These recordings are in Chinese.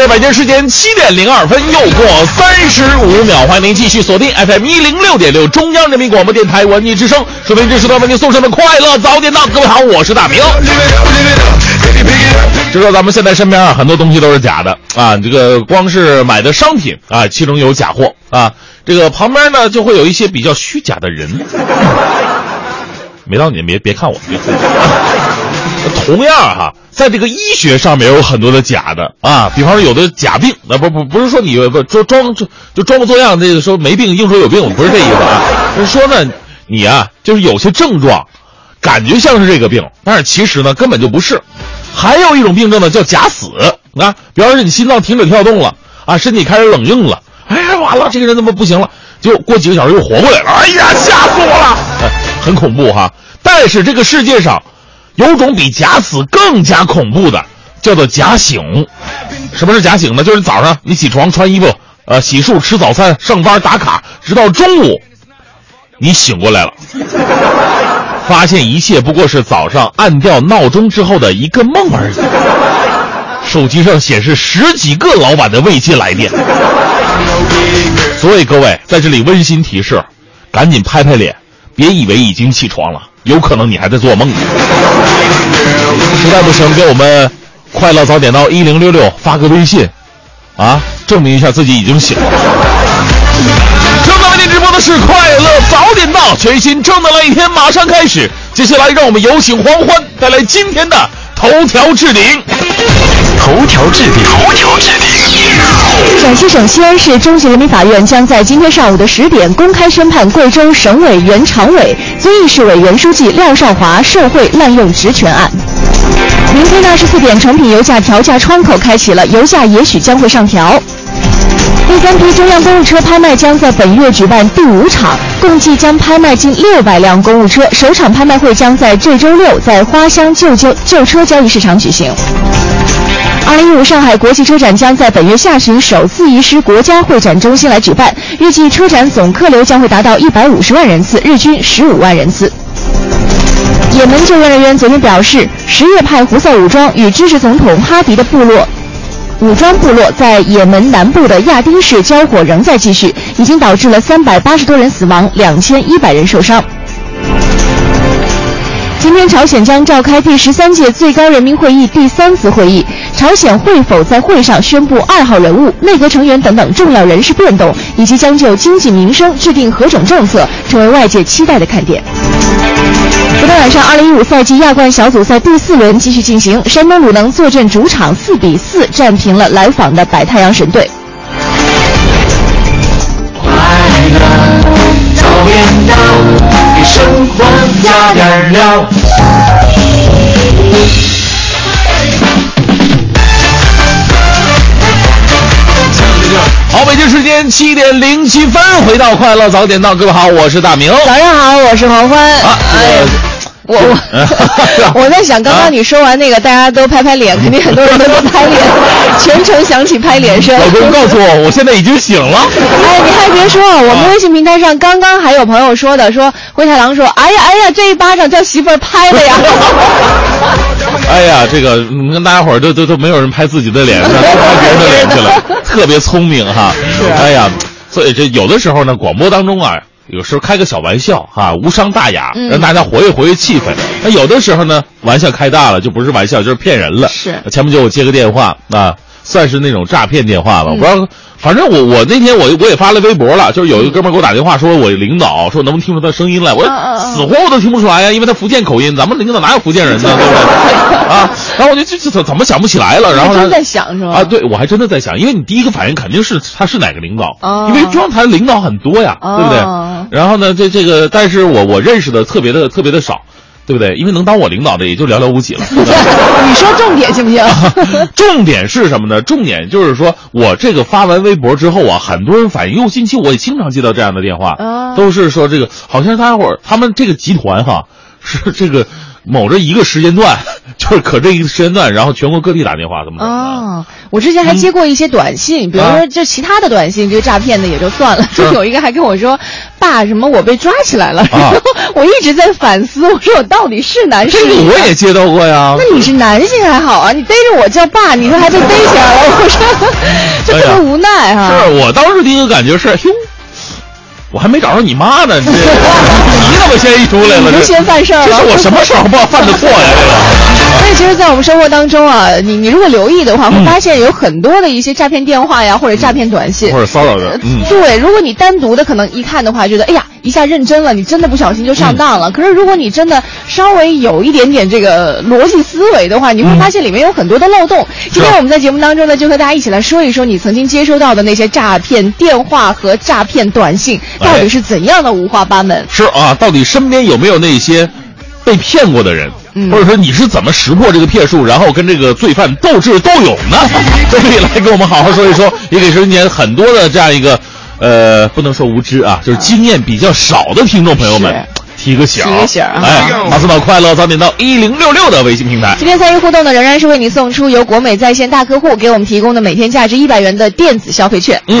在北京时间七点零二分，又过三十五秒，欢迎您继续锁定 FM 一零六点六中央人民广播电台文艺之声，收听这时段为您送上的快乐早点到。各位好，我是大明。知道咱们现在身边啊，很多东西都是假的啊，这个光是买的商品啊，其中有假货啊，这个旁边呢就会有一些比较虚假的人。没到你别别看我，别看我。同样哈，在这个医学上面有很多的假的啊，比方说有的假病，那不不不是说你不装装就就装模作样，这个说没病硬说有病，不是这意思啊，是说呢你啊就是有些症状，感觉像是这个病，但是其实呢根本就不是。还有一种病症呢叫假死啊，比方说你心脏停止跳动了啊，身体开始冷硬了，哎呀完了，这个人怎么不行了？就过几个小时又活过来了，哎呀吓死我了，哎、很恐怖哈。但是这个世界上。有种比假死更加恐怖的，叫做假醒。什么是假醒呢？就是早上你起床穿衣服，呃，洗漱吃早餐上班打卡，直到中午，你醒过来了，发现一切不过是早上按掉闹钟之后的一个梦而已。手机上显示十几个老板的未接来电。所以各位在这里温馨提示，赶紧拍拍脸，别以为已经起床了。有可能你还在做梦呢。实在不行，给我们快乐早点到一零六六发个微信，啊，证明一下自己已经醒了。正在为您直播的是快乐早点到，全新正能量一天马上开始。接下来，让我们有请黄欢带来今天的头条置顶。头条置顶，头条置顶。陕西省西安市中级人民法院将在今天上午的十点公开宣判贵州省委原常委、遵义市委原书记廖少华受贿滥用职权案。明天二十四点，成品油价调价窗口开启了，油价也许将会上调。第三批中央公务车拍卖将在本月举办第五场，共计将拍卖近六百辆公务车。首场拍卖会将在这周六在花乡旧旧旧车交易市场举行。二零一五上海国际车展将在本月下旬首次移师国家会展中心来举办，预计车展总客流将会达到一百五十万人次，日均十五万人次。也门救援人员昨天表示，什叶派胡塞武装与支持总统哈迪的部落武装部落在也门南部的亚丁市交火仍在继续，已经导致了三百八十多人死亡，两千一百人受伤。今天，朝鲜将召开第十三届最高人民会议第三次会议。朝鲜会否在会上宣布二号人物、内阁成员等等重要人事变动，以及将就经济民生制定何种政策，成为外界期待的看点。昨天晚上，二零一五赛季亚冠小组赛第四轮继续进行，山东鲁能坐镇主场四比四战平了来访的白太阳神队。快乐，给生活加点料。好，北京时间七点零七分，回到快乐早点到，各位好，我是大明。早上好，我是黄欢。啊，哎我我 我在想，刚刚你说完那个，大家都拍拍脸，肯定很多人都在拍脸，全程响起拍脸声。老公告诉我，我现在已经醒了。哎，你还别说，我们微信平台上刚刚还有朋友说的，说灰太狼说，哎呀哎呀，这一巴掌叫媳妇儿拍的呀。哎呀，这个你看大家伙儿都都都没有人拍自己的脸，都拍别人的脸去了，特别聪明哈。哎呀，所以这有的时候呢，广播当中啊。有时候开个小玩笑哈、无伤大雅，嗯让大家活跃活跃气氛。那有的时候呢，玩笑开大了就不是玩笑，就是骗人了。是前不久我接个电话啊，算是那种诈骗电话吧，我不知道。反正我我那天我我也发了微博了，就是有一个哥们给我打电话说，我领导说能不能听出他声音来，我死活我都听不出来呀，因为他福建口音，咱们领导哪有福建人呢，对不对？啊，然后我就这这怎怎么想不起来了，然后他真在想是吗？啊，对，我还真的在想，因为你第一个反应肯定是他是哪个领导，哦因为中央台领导很多呀，哦对不对？然后呢，这这个，但是我我认识的特别的特别的少，对不对？因为能当我领导的也就寥寥无几了。你说重点行不行？重点是什么呢？重点就是说我这个发完微博之后啊，很多人反映，因为，近期我也经常接到这样的电话，啊都是说这个好像大家伙儿他们这个集团哈是这个某着一个时间段，就是可这一个时间段，然后全国各地打电话怎么怎么的。哦，我之前还接过一些短信，比如说就其他的短信，这个诈骗的也就算了，就有一个还跟我说：“爸，什么我被抓起来了。”然 后我一直在反思，我说我到底是男是这个女？我也接到过呀。那你是男性还好啊，你逮着我叫爸，你说还被 逮起来了，我说就特别无奈哈、是我当时第一个感觉是，哟，我还没找着你妈呢，这 你怎么先一出来了？就先犯事儿了这是我什么时候犯犯的错呀？这个。所以其实，在我们生活当中啊，你你如果留意的话，会发现有很多的一些诈骗电话呀，或者诈骗短信，或者骚扰的，嗯，对，如果你单独的可能一看的话，觉得哎呀，一下认真了，你真的不小心就上当嗯了。可是如果你真的稍微有一点点这个逻辑思维的话，你会发现里面有很多的漏洞。今天我们在节目当中呢，就和大家一起来说一说你曾经接收到的那些诈骗电话和诈骗短信到底是怎样的五花八门。是啊，到底身边有没有那些被骗过的人？嗯或者说你是怎么识破这个骗术，然后跟这个罪犯斗智斗勇呢？都可以来跟我们好好说一说，也给身边很多的这样一个，呃，不能说无知啊，就是经验比较少的听众朋友们提个醒，提个醒啊。哎，马斯岛快乐早点到一零六六的微信平台。今天参与互动的仍然是为你送出由国美在线大客户给我们提供的每天价值一百元的电子消费券。嗯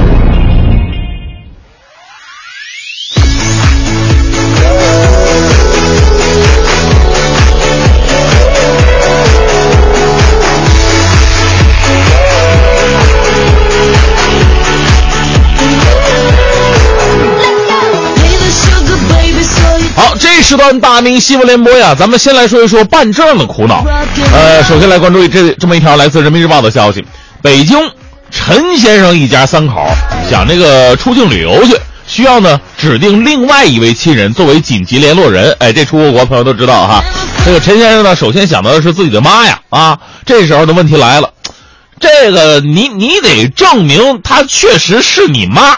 好，这时段大明新闻联播呀，咱们先来说一说办证的苦恼。呃，首先来关注这这么一条来自人民日报的消息：北京陈先生一家三口想这个出境旅游去，需要呢指定另外一位亲人作为紧急联络人。哎，这出过国朋友都知道哈。这个陈先生呢，首先想到的是自己的妈呀啊，这时候的问题来了。这个你你得证明她确实是你妈 啊，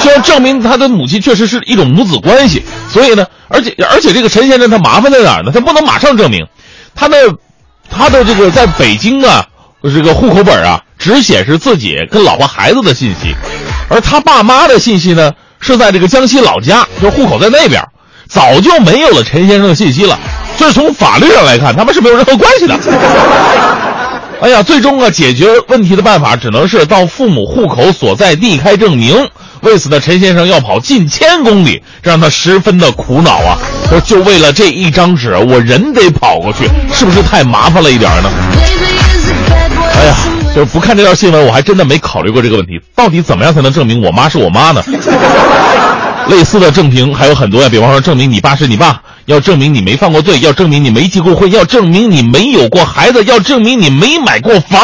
需要证明他的母亲确实是一种母子关系。所以呢，而且而且这个陈先生他麻烦在哪儿呢？他不能马上证明，他的他的这个在北京啊，这个户口本啊，只显示自己跟老婆孩子的信息，而他爸妈的信息呢是在这个江西老家，就户口在那边，早就没有了陈先生的信息了。所以从法律上来看，他们是没有任何关系的。哎呀，最终啊，解决问题的办法只能是到父母户口所在地开证明。为此呢，陈先生要跑近千公里，这让他十分的苦恼啊！说就为了这一张纸，我人得跑过去，是不是太麻烦了一点呢？哎呀，就是不看这条新闻，我还真的没考虑过这个问题，到底怎么样才能证明我妈是我妈呢？类似的证明还有很多呀，比方说证明你爸是你爸，要证明你没犯过罪，要证明你没结过婚，要证明你没有过孩子，要证明你没买过房。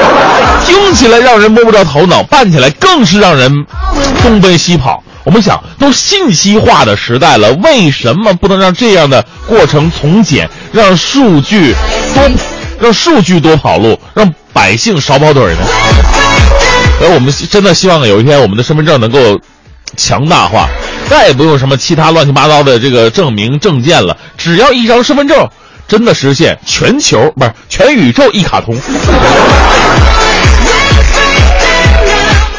听起来让人摸不着头脑，办起来更是让人东奔西跑。我们想，都信息化的时代了，为什么不能让这样的过程从简，让数据多，让数据多跑路，让百姓少跑腿呢？而我们真的希望有一天我们的身份证能够强大化，再也不用什么其他乱七八糟的这个证明证件了，只要一张身份证，真的实现全球不是全宇宙一卡通。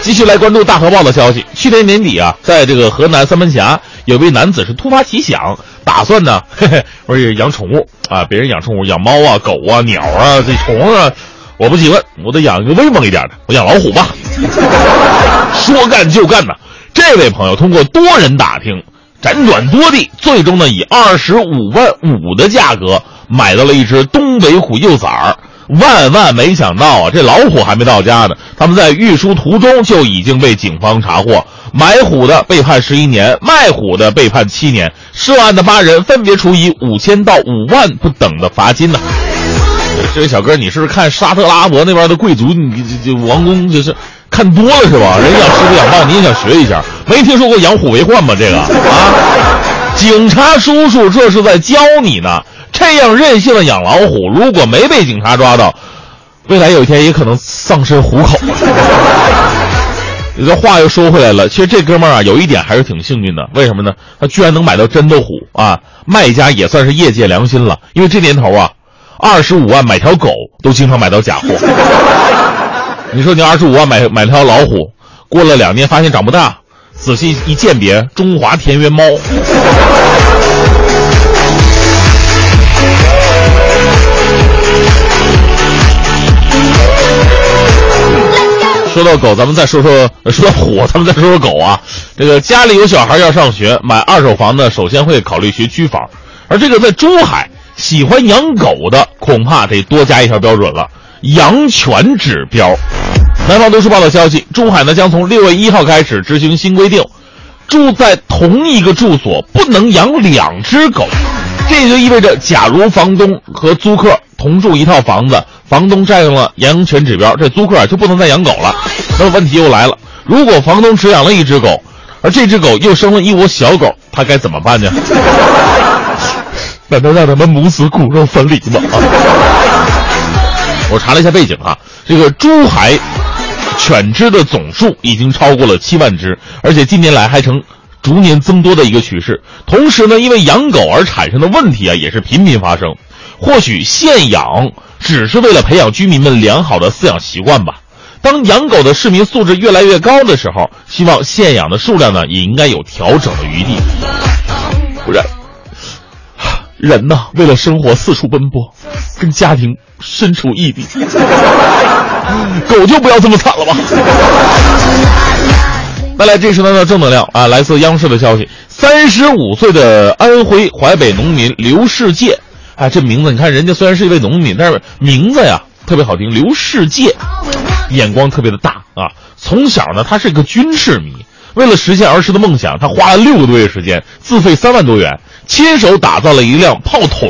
继续来关注大河报的消息。去年年底啊，在这个河南三门峡，有位男子是突发奇想，打算呢，嘿嘿，我也养宠物啊，别人养宠物，养猫啊、狗啊、鸟啊、这虫啊，我不喜欢，我得养一个威猛一点的，我养老虎吧。说干就干呐！这位朋友通过多人打听，辗转多地，最终呢以二十五万五的价格买到了一只东北虎幼崽儿。万万没想到啊，这老虎还没到家呢，他们在运输途中就已经被警方查获。买虎的被判十一年，卖虎的被判七年。涉案的八人分别处以五千到五万不等的罚金呢。这位小哥，你是不是看沙特阿拉伯那边的贵族，你这这王宫就是看多了是吧？人养狮子养豹，你也想学一下？没听说过养虎为患吗？这个啊，警察叔叔这是在教你呢。这样任性的养老虎，如果没被警察抓到，未来有一天也可能丧身虎口。这话又说回来了，其实这哥们儿啊，有一点还是挺幸运的。为什么呢？他居然能买到真的虎啊！卖家也算是业界良心了，因为这年头啊，二十五万买条狗都经常买到假货。你说你二十五万买买条老虎，过了两年发现长不大，仔细一鉴别，中华田园猫。说到狗，咱们再说说说到虎，咱们再说说狗啊。这个家里有小孩要上学，买二手房呢，首先会考虑学区房。而这个在珠海喜欢养狗的，恐怕得多加一条标准了——养犬指标。南方都市报道消息，珠海呢将从六月一号开始执行新规定，住在同一个住所不能养两只狗。这也就意味着，假如房东和租客同住一套房子。房东占用了养犬指标，这租客就不能再养狗了。那么问题又来了，如果房东只养了一只狗，而这只狗又生了一窝小狗，他该怎么办呢？难道让他们母子骨肉分离吗？我查了一下背景啊，这个珠海犬只的总数已经超过了七万只，而且近年来还呈逐年增多的一个趋势。同时呢，因为养狗而产生的问题啊，也是频频发生。或许限养。只是为了培养居民们良好的饲养习惯吧。当养狗的市民素质越来越高的时候，希望限养的数量呢也应该有调整的余地。不然，人呐，为了生活四处奔波，跟家庭身处异地，狗就不要这么惨了吧。再来，这时呢正能量啊，来自央视的消息：三十五岁的安徽淮北农民刘世界。哎，这名字你看，人家虽然是一位农民，但是名字呀特别好听。刘世界，眼光特别的大啊。从小呢，他是个军事迷，为了实现儿时的梦想，他花了六个多月时间，自费三万多元，亲手打造了一辆炮筒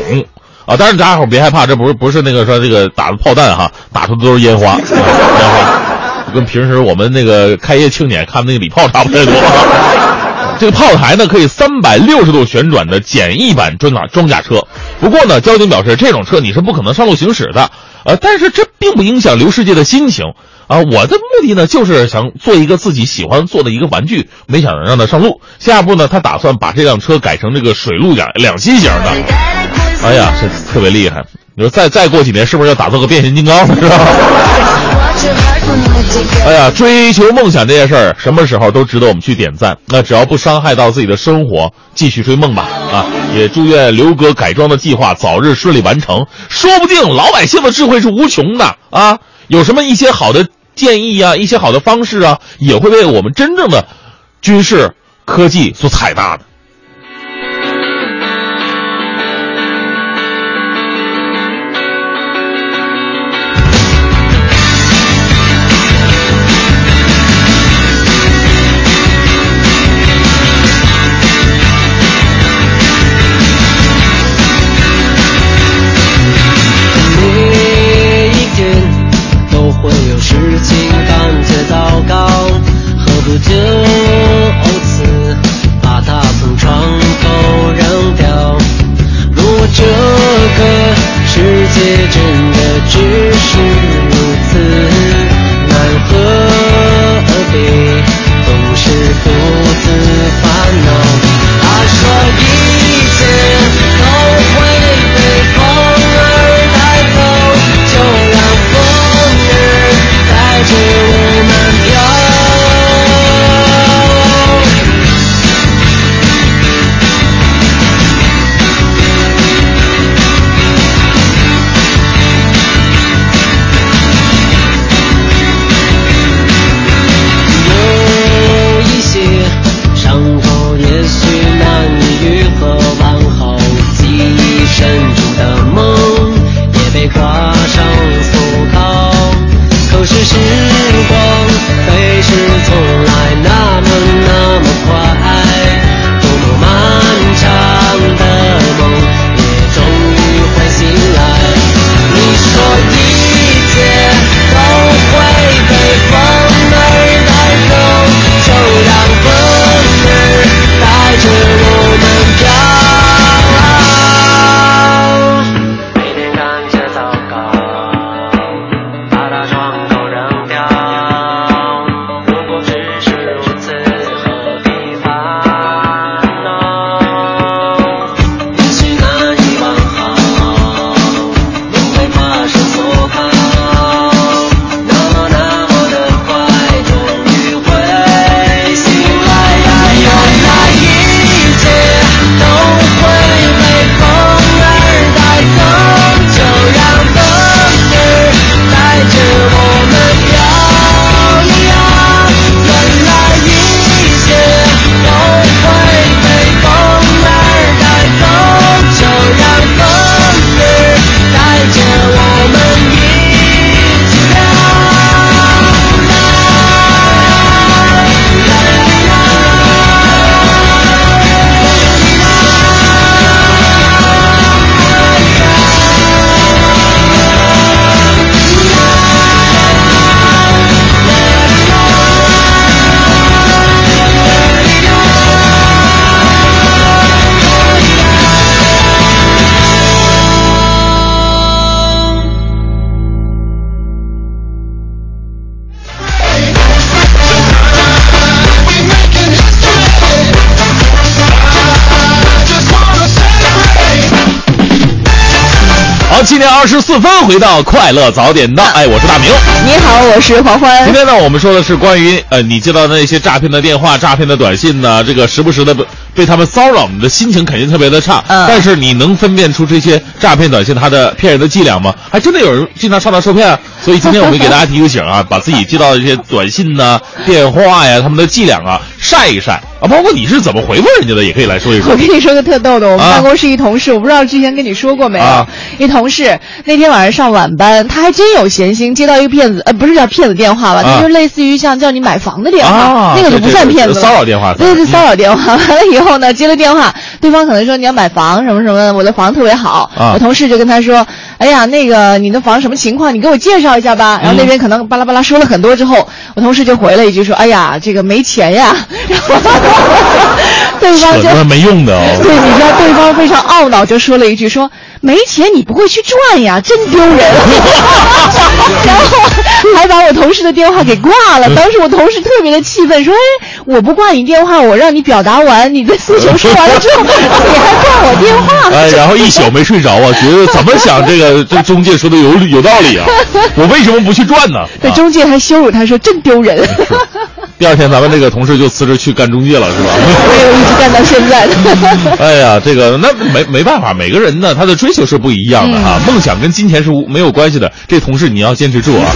啊。当然，大家伙别害怕，这不是不是那个说这个打的炮弹哈，打出的都是烟花，烟花，跟平时我们那个开业庆典看那个礼炮差不太多。这个炮台呢，可以三百六十度旋转的简易版装甲装甲车。不过呢，交警表示，这种车你是不可能上路行驶的。呃，但是这并不影响刘世界的心情啊。我的目的呢，就是想做一个自己喜欢做的一个玩具，没想让他上路。下一步呢，他打算把这辆车改成这个水陆两两栖型的。哎呀，这特别厉害！你说再再过几年，是不是要打造个变形金刚了？是吧？哎呀，追求梦想这件事儿，什么时候都值得我们去点赞。那只要不伤害到自己的生活，继续追梦吧。啊，也祝愿刘哥改装的计划早日顺利完成。说不定老百姓的智慧是无穷的啊！有什么一些好的建议啊，一些好的方式啊，也会为我们真正的军事科技所采纳的。的祷告，何不就此把它从床头扔掉？如果这个世界真的只是如此，那何必总是如此烦恼？二十四分，回到快乐早点到。哎，我是大明。你好，我是黄欢今。天呢，我们说的是关于呃，你接到的那些诈骗的电话、诈骗的短信呢，这个时不时的被被他们骚扰，你的心情肯定特别的差。嗯但是你能分辨出这些诈骗短信它的骗人的伎俩吗？还真的有人经常上当受骗啊。所以今天我们给大家提个醒啊，把自己接到的这些短信呐、电话呀，他们的伎俩啊晒一晒啊，包括你是怎么回复人家的，也可以来说一说 我。跟你说个特逗的，我们啊办公室一同事，我不知道之前跟你说过没有？啊一同事那天晚上上晚班，他还真有闲心，接到一个骗子，呃，不是叫骗子电话吧，啊那就类似于像叫你买房的电话，啊那个就不算骗子骚扰电话对对，嗯骚扰电话。完了以后呢，接了电话，对方可能说你要买房什么什么的，我的房特别好。啊我同事就跟他说，哎呀，那个你的房什么情况？你给我介绍一下吧。然后那边可能巴拉巴拉说了很多之后，我同事就回了一句说，哎呀，这个没钱呀。然后对方就没用的哦。对，你知道对方非常懊恼，就说了一句说：“没钱你不会去赚呀，真丢人。”然后还把我同事的电话给挂了。当时我同事特别的气愤，说：“哎，我不挂你电话，我让你表达完你的诉求说完了之后，你还挂我电话。”哎，然后一宿没睡着啊，觉得怎么想这个这中介说的有理有道理啊，我为什么不去赚呢？对，啊中介还羞辱他说：“真丢人。”第二天咱们这个同事就辞职去干中介了，是吧？我也一直干到现在的。哎呀，这个那没没办法，每个人呢他的追求是不一样的哈，梦想跟金钱是无没有关系的。这同事你要坚持住啊！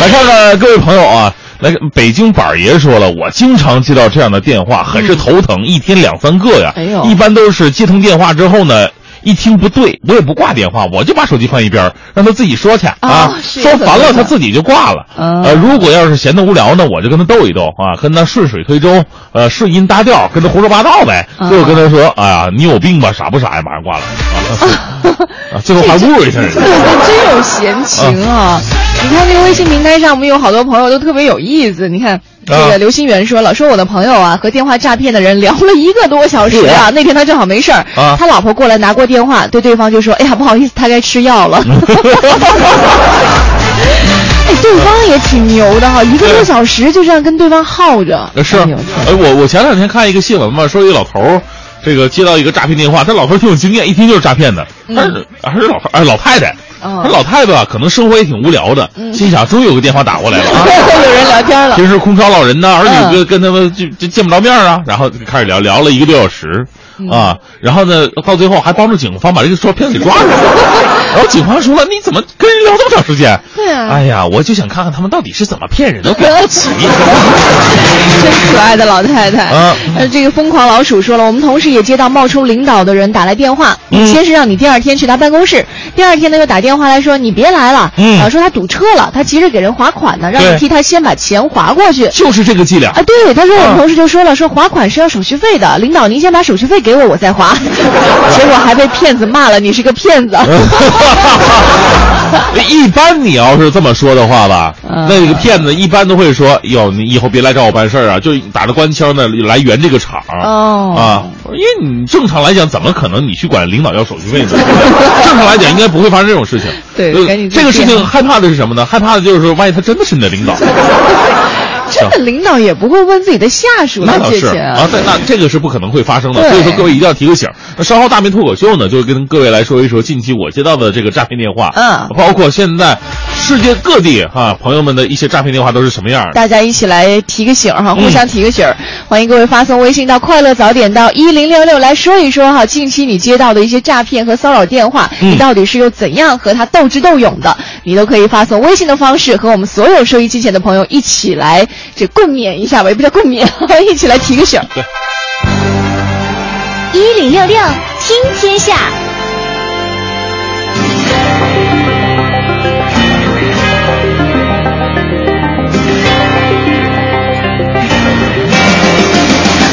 来看看各位朋友啊，来北京板儿爷说了，我经常接到这样的电话，很是头疼，一天两三个呀。哎呦一般都是接通电话之后呢。一听不对，我也不挂电话，我就把手机放一边儿，让他自己说去啊说烦了他自己就挂了。嗯呃，如果要是闲得无聊呢，我就跟他斗一斗啊，跟他顺水推舟，呃，顺音搭调，跟他胡说八道呗。嗯最后跟他说：“哎呀，你有病吧？傻不傻呀？”马上挂了。啊，啊最后还侮辱一下人家。真有闲情啊！你看这个微信平台上，我们有好多朋友都特别有意思。你看这啊。个刘心元说了，说我的朋友啊和电话诈骗的人聊了一个多小时啊。那天他正好没事儿，啊。他老婆过来拿过电话，对对方就说：“哎呀，不好意思，他该吃药了。”哎，对方也挺牛的哈，一个多小时就这样跟对方耗着。呃是，哎我我前两天看一个新闻嘛，说一个老头儿，这个接到一个诈骗电话，他老头儿挺有经验，一听就是诈骗的，但是还是老哎老太太，哦这老太太啊，可能生活也挺无聊的，心想终于有个电话打过来了啊。有人聊天了。平时空巢老人呢，儿嗯女跟跟他们就就见不着面啊，然后就开始聊聊了一个多小时嗯啊，然后呢，到最后还帮助警方把这个说骗子给抓住了。然后警方说了，你怎么跟人聊这么长时间？对啊哎呀，我就想看看他们到底是怎么骗人的，不起。真可爱的老太太。啊呃，这个疯狂老鼠说了，我们同事也接到冒充领导的人打来电话，嗯先是让你第二天去他办公室，第二天呢又打电话来说你别来了，嗯啊，说他堵车了，他急着给人划款呢，让你替他先把钱划过去。就是这个伎俩啊，。对，他说我们啊同事就说了，说划款是要手续费的，领导您先把手续费给我，我再划，结果还被骗子骂了，你是个骗子。一般你要是这么说的话吧，嗯那个骗子一般都会说：“哟，你以后别来找我办事儿啊！”就打着官腔的来圆这个场。哦啊，因为你正常来讲，怎么可能你去管领导要手续费呢？正常来讲，应该不会发生这种事情。呃对赶紧这个事情害怕的是什么呢？害怕的就是说，万一他真的是你的领导，真 的领导也不会问自己的下属来那倒是借钱啊，对，那这个是不可能会发生的。所以说，各位一定要提个醒。那稍后大明脱口秀呢，就跟各位来说一说近期我接到的这个诈骗电话，嗯包括现在世界各地哈、朋友们的一些诈骗电话都是什么样的。大家一起来提个醒哈，嗯互相提个醒儿。欢迎各位发送微信到“快乐早点到一零六六”来说一说哈，近期你接到的一些诈骗和骚扰电话，嗯你到底是又怎样和他斗智斗勇的？你都可以发送微信的方式和我们所有收音机前的朋友一起来这共勉一下吧，也不叫共勉，一起来提个醒儿。对。一零六六听天下，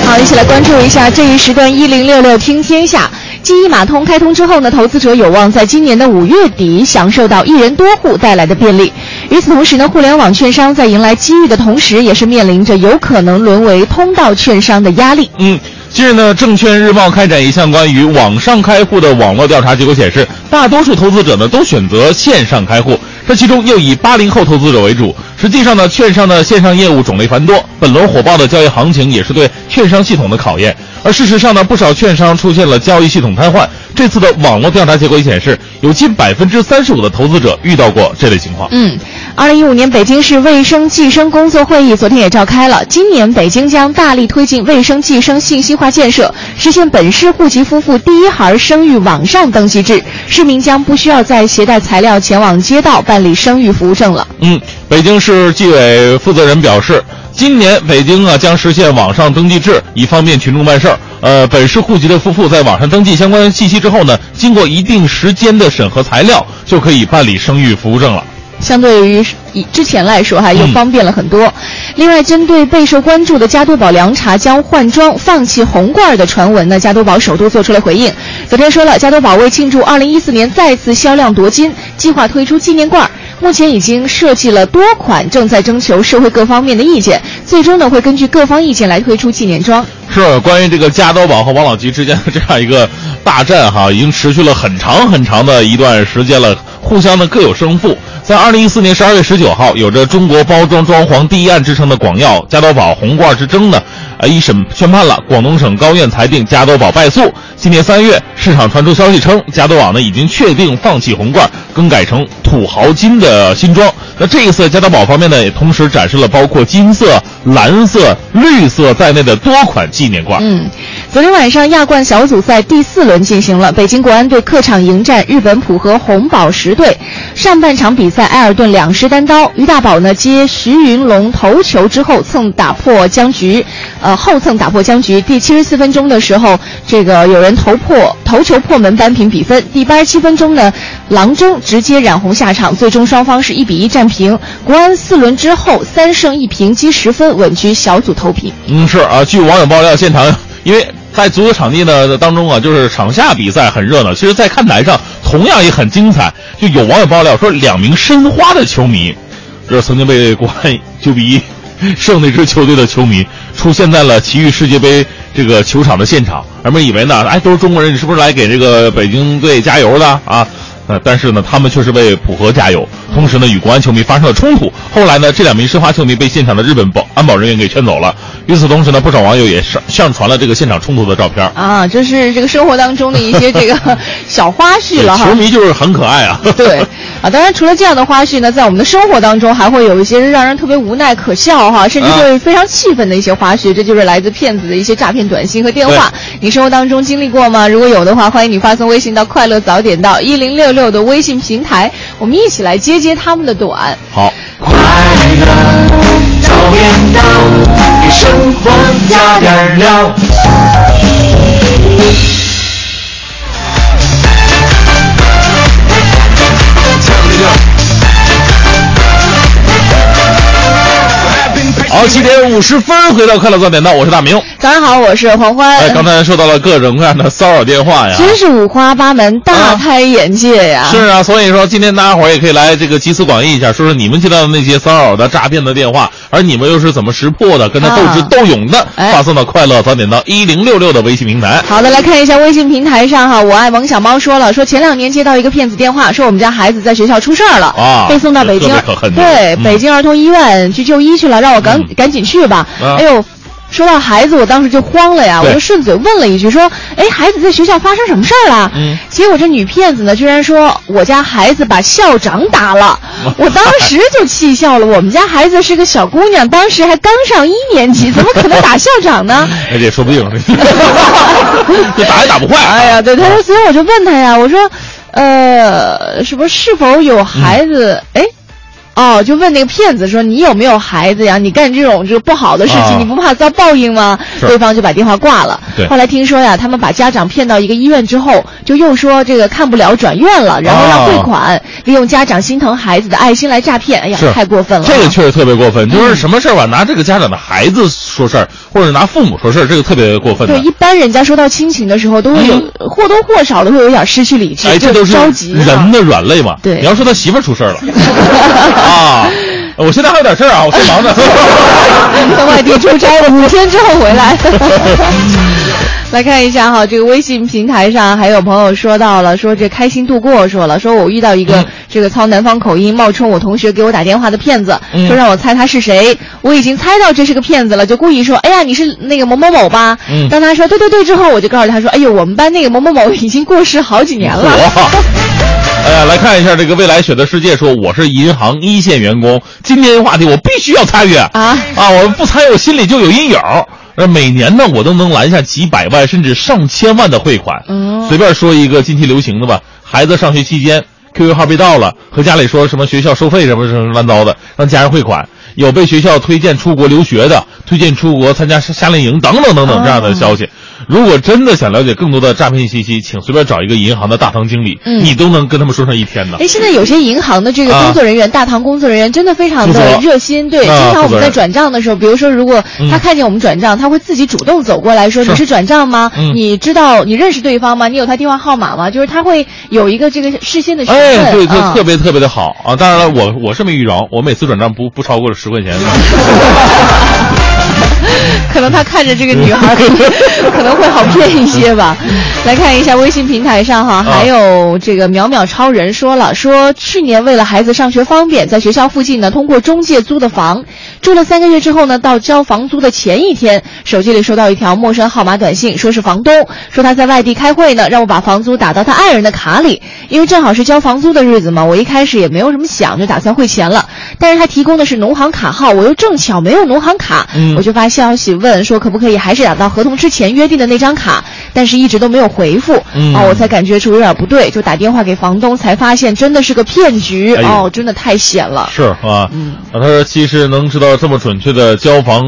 好，一起来关注一下这一时段一零六六听天下。记忆码通开通之后呢，投资者有望在今年的五月底享受到一人多户带来的便利。与此同时呢，互联网券商在迎来机遇的同时，也是面临着有可能沦为通道券商的压力。嗯，近日呢，证券日报开展一项关于网上开户的网络调查结果显示，大多数投资者呢都选择线上开户，这其中又以八零后投资者为主。实际上呢，券商的线上业务种类繁多，本轮火爆的交易行情也是对券商系统的考验。而事实上呢，不少券商出现了交易系统瘫痪。这次的网络调查结果显示，有近百分之三十五的投资者遇到过这类情况。嗯，二零一五年北京市卫生计生工作会议昨天也召开了。今年北京将大力推进卫生计生信息化建设，实现本市户籍夫妇第一孩生育网上登记制，市民将不需要再携带材料前往街道办理生育服务证了。嗯，北京市纪委负责人表示，今年北京啊将实现网上登记制，以方便群众办事儿。呃，本市户籍的夫妇在网上登记相关信息之后呢，经过一定时间的审核材料，就可以办理生育服务证了。相对于以之前来说，哈，又方便了很多。另外，针对备受关注的加多宝凉茶将换装、放弃红罐的传闻呢，加多宝首度做出了回应。昨天说了，加多宝为庆祝2014年再次销量夺金，计划推出纪念罐。目前已经设计了多款，正在征求社会各方面的意见，最终呢会根据各方意见来推出纪念装。是关于这个加多宝和王老吉之间的这样一个大战哈，已经持续了很长很长的一段时间了，互相呢各有胜负。在二零一四年十二月十九号，有着“中国包装装潢第一案”之称的广药加多宝红罐之争呢，呃，一审宣判了，广东省高院裁定加多宝败诉。今年三月，市场传出消息称，加多宝呢已经确定放弃红罐，更改成土豪金的新装。那这一次，加多宝方面呢也同时展示了包括金色、蓝色、绿色在内的多款纪念罐。嗯，昨天晚上亚冠小组赛第四轮进行了，北京国安队客场迎战日本浦和红宝石队。上半场比赛，埃尔顿两失单刀，于大宝呢接徐云龙头球之后蹭打破僵局，呃后蹭打破僵局。第七十四分钟的时候，这个有人头破头球破门扳平比分。第八十七分钟呢，郎中直接染红下场，最终双方是一比一战平。国安四轮之后三胜一平积十分，稳居小组头名。嗯，是啊，据网友爆料，现场因为在足球场地呢当中啊，就是场下比赛很热闹，其实，在看台上同样也很精彩。就有网友爆料说，两名申花的球迷，就是曾经被国安九比一胜那支球队的球迷，出现在了奇遇世界杯这个球场的现场。人们以为呢，哎，都是中国人，你是不是来给这个北京队加油的啊？呃，但是呢，他们却是为浦和加油，同时呢，与国安球迷发生了冲突。后来呢，这两名申花球迷被现场的日本保安保人员给劝走了。与此同时呢，不少网友也上上传了这个现场冲突的照片啊，这是这个生活当中的一些这个 小花絮了哈。球迷就是很可爱啊。对啊，当然除了这样的花絮呢，在我们的生活当中还会有一些让人特别无奈、可笑哈，甚至会非常气愤的一些花絮。这就是来自骗子的一些诈骗短信和电话。你生活当中经历过吗？如果有的话，欢迎你发送微信到“快乐早点到一零六六”的微信平台，我们一起来接接他们的短。好，快乐早点到，给生活加点料。好，七点五十分回到快乐早点到，我是大明。早上好，我是黄欢。哎，刚才收到了各种各样的骚扰电话呀，真是五花八门，大开眼界呀。是啊，所以说今天大家伙儿也可以来这个集思广益一下，说说你们接到的那些骚扰的、诈骗的电话，而你们又是怎么识破的，跟他斗智斗勇的，发送到快乐早点到一零六六的微信平台。好的，来看一下微信平台上哈，我爱萌小猫说了，说前两年接到一个骗子电话，说我们家孩子在学校出事儿了啊，被送到北京，对，北京儿童医院去就医去了，让我赶赶紧去吧。哎呦，说到孩子，我当时就慌了呀，我就顺嘴问了一句，说：“哎，孩子在学校发生什么事儿了？”嗯，结果这女骗子呢，居然说我家孩子把校长打了，我当时就气笑了。我们家孩子是个小姑娘，当时还刚上一年级，怎么可能打校长呢？哎，这说不定，这打也打不坏。哎呀，对，他说，所以我就问他呀，我说，呃，什么是否有孩子？哎。哦，就问那个骗子说：“你有没有孩子呀？你干这种就不好的事情，你不怕遭报应吗？”对方就把电话挂了。后来听说呀，他们把家长骗到一个医院之后，就又说这个看不了转院了，然后让汇款，利用家长心疼孩子的爱心来诈骗。哎呀，太过分了！这个确实特别过分，就是什么事儿吧，拿这个家长的孩子说事儿，或者拿父母说事儿，这个特别过分。对，一般人家说到亲情的时候，都会有或多或少的会有点失去理智，哎，这都是着急人的软肋嘛。对，你要说他媳妇儿出事儿了。啊，我现在还有点事儿啊，我先忙着。在外地出差，五天之后回来。来看一下哈，这个微信平台上还有朋友说到了，说这开心度过说了，说我遇到一个这个操南方口音、冒充我同学给我打电话的骗子，说让我猜他是谁，我已经猜到这是个骗子了，就故意说，哎呀，你是那个某某某吧？当他说对对对之后，我就告诉他说，哎呦，我们班那个某某某已经过世好几年了。来看一下这个未来选择世界说，我是银行一线员工，今天话题我必须要参与啊啊！我不参与，我心里就有阴影。那每年呢，我都能拦下几百万甚至上千万的汇款。随便说一个近期流行的吧，孩子上学期间 QQ 号被盗了，和家里说什么学校收费什么什么乱糟的，让家人汇款。有被学校推荐出国留学的，推荐出国参加夏令营等等等等这样的消息。如果真的想了解更多的诈骗信息，请随便找一个银行的大堂经理，你都能跟他们说上一天呢。哎，现在有些银行的这个工作人员，大堂工作人员真的非常的热心，对，经常我们在转账的时候，比如说如果他看见我们转账，他会自己主动走过来说：“你是转账吗？你知道你认识对方吗？你有他电话号码吗？”就是他会有一个这个事先的询问。哎，对对，特别特别的好啊！当然了，我我是没遇着，我每次转账不不超过十块钱。可能他看着这个女孩，可能会好骗一些吧。来看一下微信平台上哈，还有这个淼淼超人说了，说去年为了孩子上学方便，在学校附近呢通过中介租的房，住了三个月之后呢，到交房租的前一天，手机里收到一条陌生号码短信，说是房东，说他在外地开会呢，让我把房租打到他爱人的卡里，因为正好是交房租的日子嘛。我一开始也没有什么想，就打算汇钱了，但是他提供的是农行卡号，我又正巧没有农行卡，我就发消息。问说可不可以还是打到合同之前约定的那张卡，但是一直都没有回复，嗯。哦，我才感觉出有点不对，就打电话给房东，才发现真的是个骗局，哦，真的太险了。是啊，嗯，他说其实能知道这么准确的交房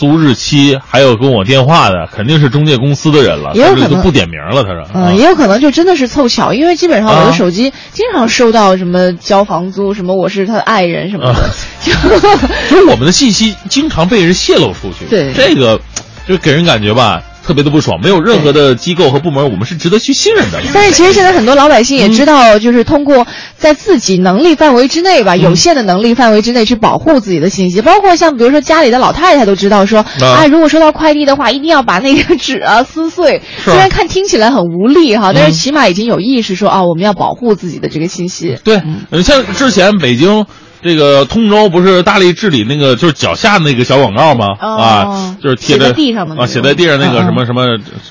租日期，还有跟我电话的，肯定是中介公司的人了，也有可能不点名了。他说，嗯，也有可能就真的是凑巧，因为基本上我的手机经常收到什么交房租，什么我是他的爱人什么的。所以 我们的信息经常被人泄露出去，对这个，就给人感觉吧，特别的不爽。没有任何的机构和部门，我们是值得去信任的。但是其实现在很多老百姓也知道，就是通过在自己能力范围之内吧，有限的能力范围之内去保护自己的信息。包括像比如说家里的老太太都知道说，啊，如果收到快递的话，一定要把那个纸啊撕碎。虽然看听起来很无力哈，但是起码已经有意识说啊，我们要保护自己的这个信息。对，像之前北京。这个通州不是大力治理那个就是脚下那个小广告吗？啊，就是贴在地上啊，写在地上那个什么什么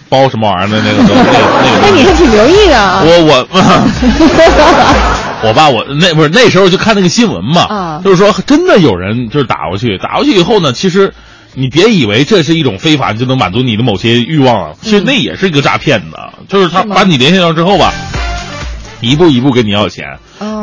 包什么玩意儿的那个 那个那个。那你还挺留意的。我我 我爸我那不是那时候就看那个新闻嘛，就是说真的有人就是打过去，打过去以后呢，其实你别以为这是一种非法就能满足你的某些欲望了，其实那也是一个诈骗的，就是他把你联系上之后吧。一步一步跟你要钱，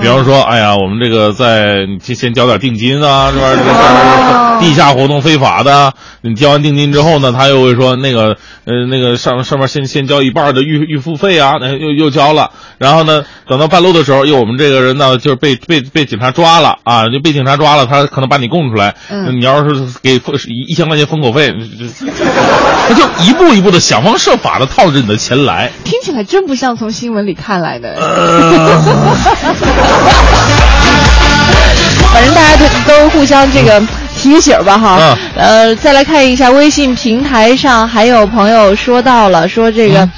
比方说，哎呀，我们这个在先先交点定金啊，是吧？地下活动非法的，你交完定金之后呢，他又会说那个，呃，那个上上面先先交一半的预预付费啊，那又又交了，然后呢，等到半路的时候，又我们这个人呢，就是被被被警察抓了啊，就被警察抓了，他可能把你供出来，嗯。你要是给封一千块钱封口费，他就一步一步的想方设法的套着你的钱来，听起来真不像从新闻里看来的。反正大家都都互相这个提醒吧，哈。呃，再来看一下微信平台上还有朋友说到了，说这个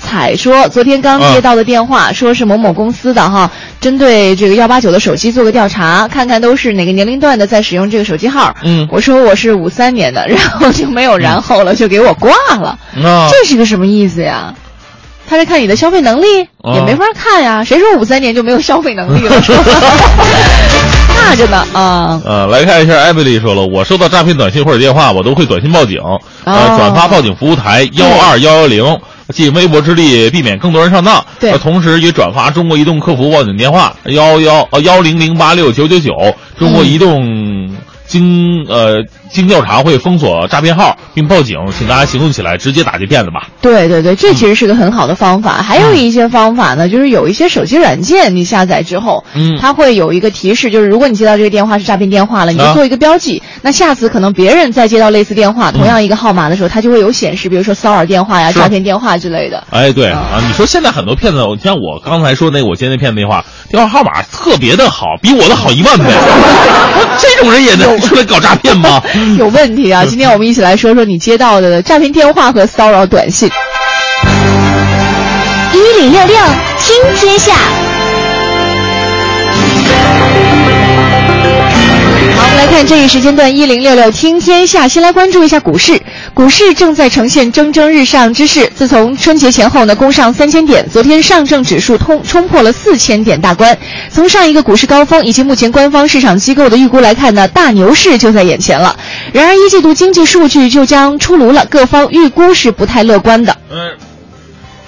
彩说昨天刚接到的电话，说是某某公司的哈，针对这个幺八九的手机做个调查，看看都是哪个年龄段的在使用这个手机号。嗯，我说我是五三年的，然后就没有然后了，就给我挂了。这是个什么意思呀？他是看你的消费能力，也没法看呀。谁说五三年就没有消费能力了？那着呢啊！呃，来看一下，艾米丽说了，我收到诈骗短信或者电话，我都会短信报警，呃，转发报警服务台幺二幺幺零，尽微薄之力避免更多人上当。对，同时也转发中国移动客服报警电话幺幺呃幺零零八六九九九，中国移动经呃。经调查会封锁诈骗号并报警，请大家行动起来，直接打击骗子吧。对对对，这其实是个很好的方法。还有一些方法呢，就是有一些手机软件，你下载之后，嗯，它会有一个提示，就是如果你接到这个电话是诈骗电话了，你就做一个标记。那下次可能别人再接到类似电话，同样一个号码的时候，它就会有显示，比如说骚扰电话呀、诈骗电话之类的。哎，对啊，你说现在很多骗子，像我刚才说那我接那骗子电话，电话号码特别的好，比我的好一万倍。这种人也能出来搞诈骗吗？有问题啊！今天我们一起来说说你接到的诈骗电话和骚扰短信。一零六六听天下。来看这一时间段一零六六听天下，先来关注一下股市。股市正在呈现蒸蒸日上之势。自从春节前后呢，攻上三千点，昨天上证指数通冲破了四千点大关。从上一个股市高峰以及目前官方市场机构的预估来看呢，大牛市就在眼前了。然而一季度经济数据就将出炉了，各方预估是不太乐观的。嗯。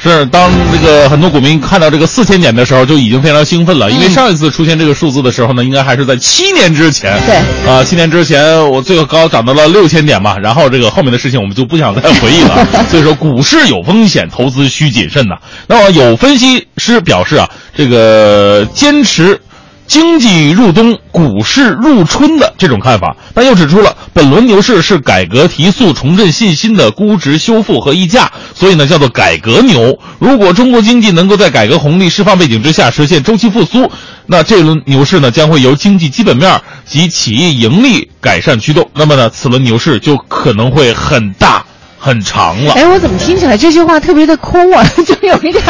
是，当这个很多股民看到这个四千点的时候，就已经非常兴奋了，因为上一次出现这个数字的时候呢，应该还是在七年之前。对，啊，七年之前我最高涨到了六千点嘛，然后这个后面的事情我们就不想再回忆了。所以说，股市有风险，投资需谨慎呐。那么有分析师表示啊，这个坚持。经济入冬，股市入春的这种看法，但又指出了本轮牛市是改革提速、重振信心的估值修复和溢价，所以呢叫做改革牛。如果中国经济能够在改革红利释放背景之下实现周期复苏，那这轮牛市呢将会由经济基本面及企业盈利改善驱动。那么呢，此轮牛市就可能会很大。很长了，哎，我怎么听起来这句话特别的空啊？就有一点，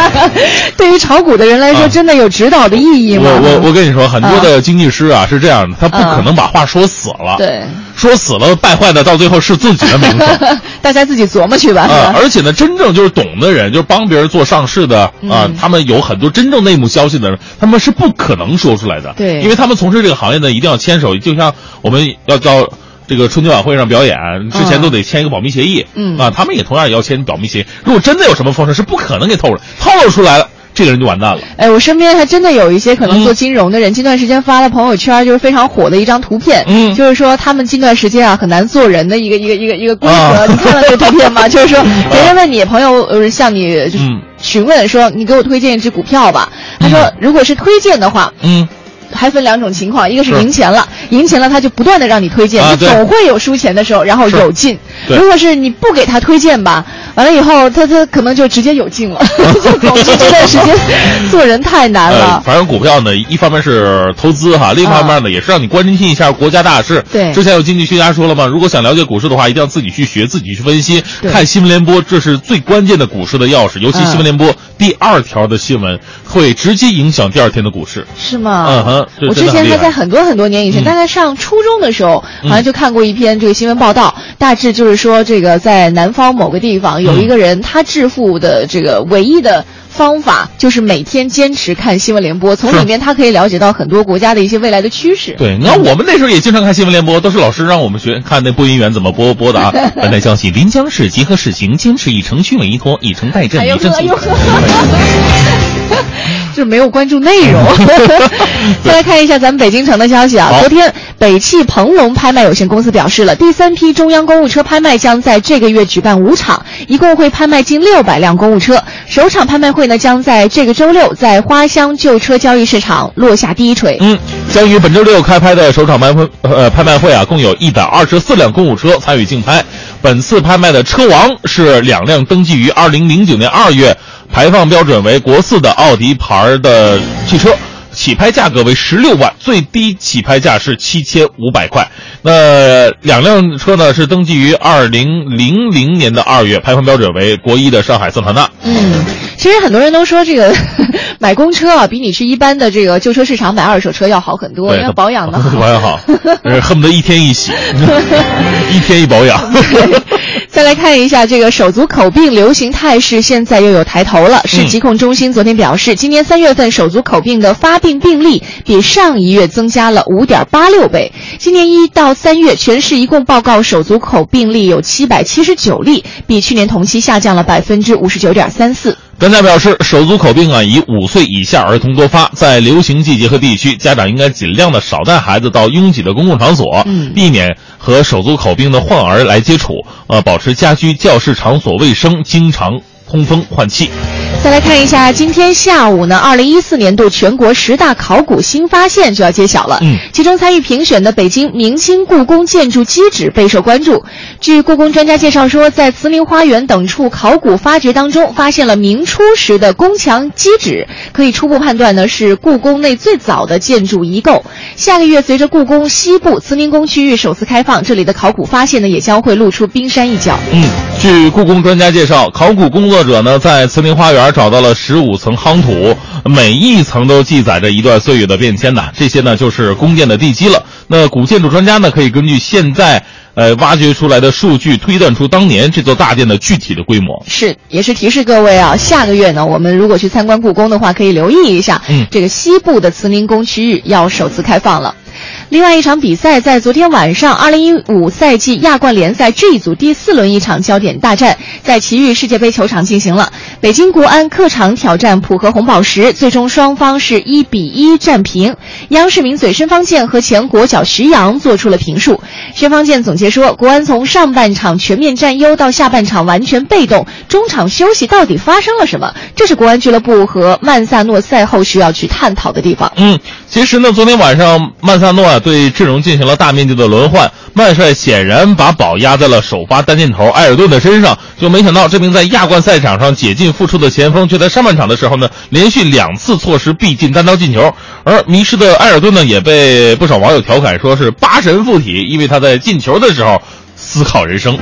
对于炒股的人来说，真的有指导的意义吗？我我我跟你说，很多的经济师啊是这样的，他不可能把话说死了，对，说死了败坏的到最后是自己的名声，大家自己琢磨去吧。啊，而且呢，真正就是懂的人，就是帮别人做上市的啊，他们有很多真正内幕消息的人，他们是不可能说出来的，对，因为他们从事这个行业呢，一定要牵手，就像我们要叫。这个春节晚会上表演之前都得签一个保密协议，嗯啊，他们也同样也要签保密协议。如果真的有什么风声，是不可能给透露，透露出来了，这个人就完蛋了。哎，我身边还真的有一些可能做金融的人，近段时间发了朋友圈，就是非常火的一张图片，嗯，就是说他们近段时间啊很难做人的一个一个一个一个规则。你看了这个图片吗？就是说别人问你朋友呃向你就是询问说你给我推荐一只股票吧，他说如果是推荐的话，嗯。还分两种情况，一个是赢钱了，赢钱了他就不断的让你推荐，你总会有输钱的时候，然后有劲。如果是你不给他推荐吧，完了以后他他可能就直接有劲了。就总之这段时间做人太难了。反正股票呢，一方面是投资哈，另一方面呢也是让你关心一下国家大事。对，之前有经济学家说了嘛，如果想了解股市的话，一定要自己去学，自己去分析，看新闻联播，这是最关键的股市的钥匙。尤其新闻联播第二条的新闻会直接影响第二天的股市。是吗？嗯哼。我之前还在很多很多年以前，大概上初中的时候，好像就看过一篇这个新闻报道，大致就是说，这个在南方某个地方有一个人，他致富的这个唯一的方法就是每天坚持看新闻联播，从里面他可以了解到很多国家的一些未来的趋势。对，你看我们那时候也经常看新闻联播，都是老师让我们学看那播音员怎么播播的啊。本台消息：临江市结合市情，坚持以城区为依托，以城代镇，以正促。就没有关注内容。再来看一下咱们北京城的消息啊，昨天北汽鹏龙拍卖有限公司表示了，第三批中央公务车拍卖将在这个月举办五场，一共会拍卖近六百辆公务车。首场拍卖会呢，将在这个周六在花乡旧车交易市场落下第一锤。嗯，将于本周六开拍的首场拍会呃拍卖会啊，共有一百二十四辆公务车参与竞拍。本次拍卖的车王是两辆登记于二零零九年二月。排放标准为国四的奥迪牌的汽车，起拍价格为十六万，最低起拍价是七千五百块。那两辆车呢是登记于二零零零年的二月，排放标准为国一的上海桑塔纳。嗯，其实很多人都说这个 买公车啊，比你去一般的这个旧车市场买二手车要好很多，因为保养的好，保养好，恨不得一天一洗，一天一保养。再来看一下这个手足口病流行态势，现在又有抬头了。市疾控中心昨天表示，今年三月份手足口病的发病病例比上一月增加了五点八六倍。今年一到三月，全市一共报告手足口病例有七百七十九例，比去年同期下降了百分之五十九点三四。专家表示，手足口病啊，以五岁以下儿童多发，在流行季节和地区，家长应该尽量的少带孩子到拥挤的公共场所，避免和手足口病的患儿来接触，呃，保持家居、教室场所卫生，经常通风换气。再来看一下，今天下午呢，二零一四年度全国十大考古新发现就要揭晓了。嗯，其中参与评选的北京明清故宫建筑基址备受关注。据故宫专家介绍说，在慈宁花园等处考古发掘当中，发现了明初时的宫墙基址，可以初步判断呢是故宫内最早的建筑遗构。下个月随着故宫西部慈宁宫区域首次开放，这里的考古发现呢也将会露出冰山一角。嗯，据故宫专家介绍，考古工作者呢在慈宁花园找到了十五层夯土，每一层都记载着一段岁月的变迁呐。这些呢就是宫殿的地基了。那古建筑专家呢可以根据现在呃挖掘出来的数据推断出当年这座大殿的具体的规模。是，也是提示各位啊，下个月呢，我们如果去参观故宫的话，可以留意一下，嗯这个西部的慈宁宫区域要首次开放了。另外一场比赛在昨天晚上，二零一五赛季亚冠联赛 G 组第四轮一场焦点大战，在奇遇世界杯球场进行了。北京国安客场挑战浦和红宝石，最终双方是一比一战平。央视名嘴申方健和前国脚徐阳做出了评述。申方健总结说，国安从上半场全面占优到下半场完全被动，中场休息到底发生了什么？这是国安俱乐部和曼萨诺赛后需要去探讨的地方。嗯，其实呢，昨天晚上曼萨诺啊对阵容进行了大面积的轮换，曼帅显然把宝压在了首发单箭头埃尔顿的身上，就没想到这名在亚冠赛场上解禁复出的前锋，却在上半场的时候呢，连续两次错失必进单刀进球，而迷失的埃尔顿呢，也被不少网友调侃说是八神附体，因为他在进球的时候思考人生。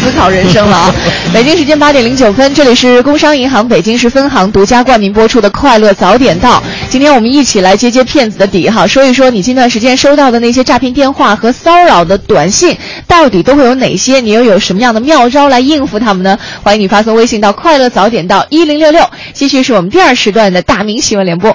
思考人生了啊！北京时间八点零九分，这里是工商银行北京市分行独家冠名播出的《快乐早点到》。今天我们一起来揭揭骗子的底哈，说一说你近段时间收到的那些诈骗电话和骚扰的短信，到底都会有哪些？你又有什么样的妙招来应付他们呢？欢迎你发送微信到“快乐早点到一零六六”。继续是我们第二时段的大明新闻联播。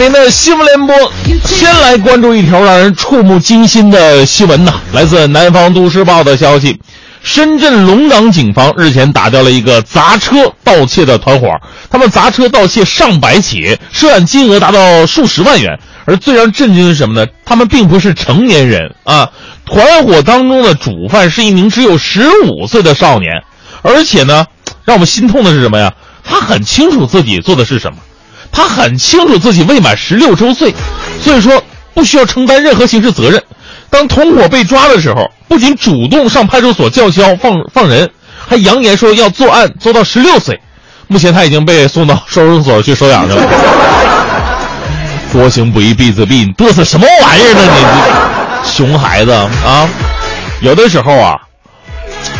明的新闻联播，先来关注一条让人触目惊心的新闻呐，来自南方都市报的消息。深圳龙岗警方日前打掉了一个砸车盗窃的团伙，他们砸车盗窃上百起，涉案金额达到数十万元。而最让震惊的是什么呢？他们并不是成年人啊，团伙当中的主犯是一名只有十五岁的少年，而且呢，让我们心痛的是什么呀？他很清楚自己做的是什么。他很清楚自己未满十六周岁，所以说不需要承担任何刑事责任。当同伙被抓的时候，不仅主动上派出所叫嚣放放人，还扬言说要作案做到十六岁。目前他已经被送到收容所去收养去了。多行不义必自毙，你嘚瑟什么玩意儿呢？你熊孩子啊！有的时候啊，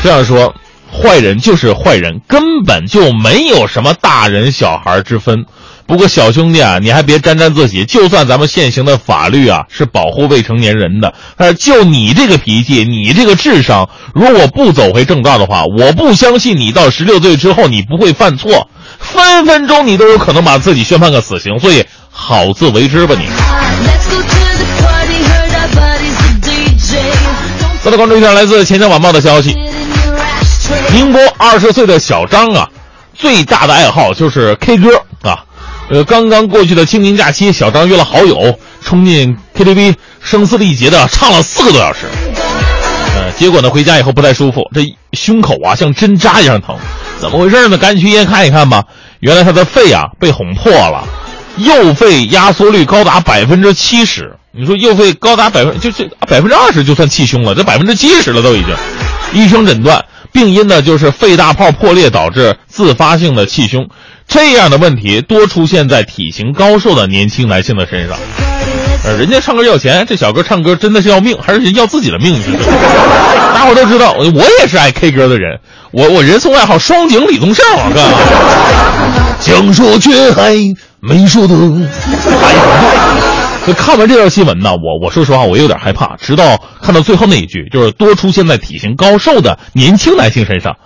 这样说，坏人就是坏人，根本就没有什么大人小孩之分。不过小兄弟啊，你还别沾沾自喜。就算咱们现行的法律啊是保护未成年人的，但是就你这个脾气，你这个智商，如果不走回正道的话，我不相信你到十六岁之后你不会犯错，分分钟你都有可能把自己宣判个死刑。所以好自为之吧你。再来关注一下来自《钱江晚报》的消息，宁波二十岁的小张啊，最大的爱好就是 K 歌啊。呃，刚刚过去的清明假期，小张约了好友冲进 KTV，声嘶力竭的唱了四个多小时。呃，结果呢，回家以后不太舒服，这胸口啊像针扎一样疼，怎么回事呢？赶紧去医院看一看吧。原来他的肺啊被捅破了，右肺压缩率高达百分之七十。你说右肺高达百分就这百分之二十就算气胸了，这百分之七十了都已经。医生诊断病因呢就是肺大泡破裂导致自发性的气胸。这样的问题多出现在体型高瘦的年轻男性的身上。呃，人家唱歌要钱，这小哥唱歌真的是要命，还是人要自己的命？大伙都知道，我我也是爱 K 歌的人，我我人送外号双井李宗盛，我干嘛？讲说却还没说的。看完这条新闻呢，我我说实话，我有点害怕。直到看到最后那一句，就是多出现在体型高瘦的年轻男性身上。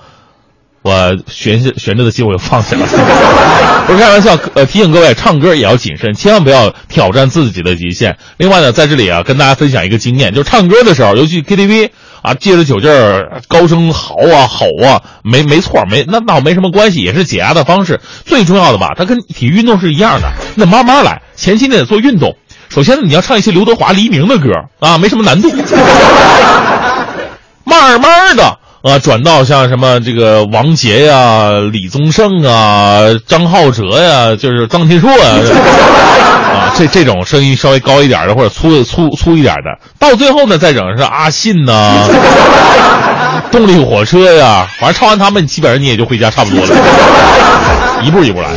我悬着悬着的心我就放弃了。不是开玩笑，呃，提醒各位，唱歌也要谨慎，千万不要挑战自己的极限。另外呢，在这里啊，跟大家分享一个经验，就是唱歌的时候，尤其 KTV 啊，借着酒劲儿高声嚎啊吼啊，没没错，没那那没什么关系，也是解压的方式。最重要的吧，它跟体育运动是一样的，那慢慢来，前期呢得做运动。首先呢，你要唱一些刘德华、黎明的歌啊，没什么难度。慢慢的啊，转到像什么这个王杰呀、李宗盛啊、张浩哲呀，就是张天硕啊，啊，这这种声音稍微高一点的或者粗粗粗一点的，到最后呢，再整上阿信呐、动力火车呀，反正唱完他们，基本上你也就回家差不多了。一步一步来啊。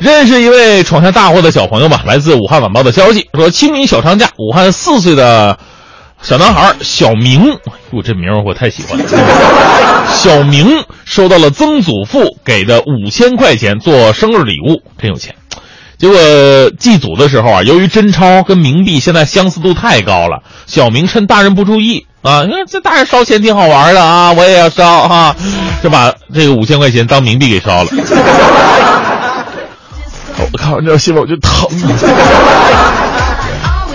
认识一位闯下大祸的小朋友吧，来自武汉晚报的消息说，清明小长假，武汉四岁的小男孩小明，哟，这名儿我太喜欢了。小明收到了曾祖父给的五千块钱做生日礼物，真有钱。结果祭祖的时候啊，由于真钞跟冥币现在相似度太高了，小明趁大人不注意啊，你看这大人烧钱挺好玩的啊，我也要烧哈、就把这个五千块钱当冥币给烧了。我看完这条新闻我就疼。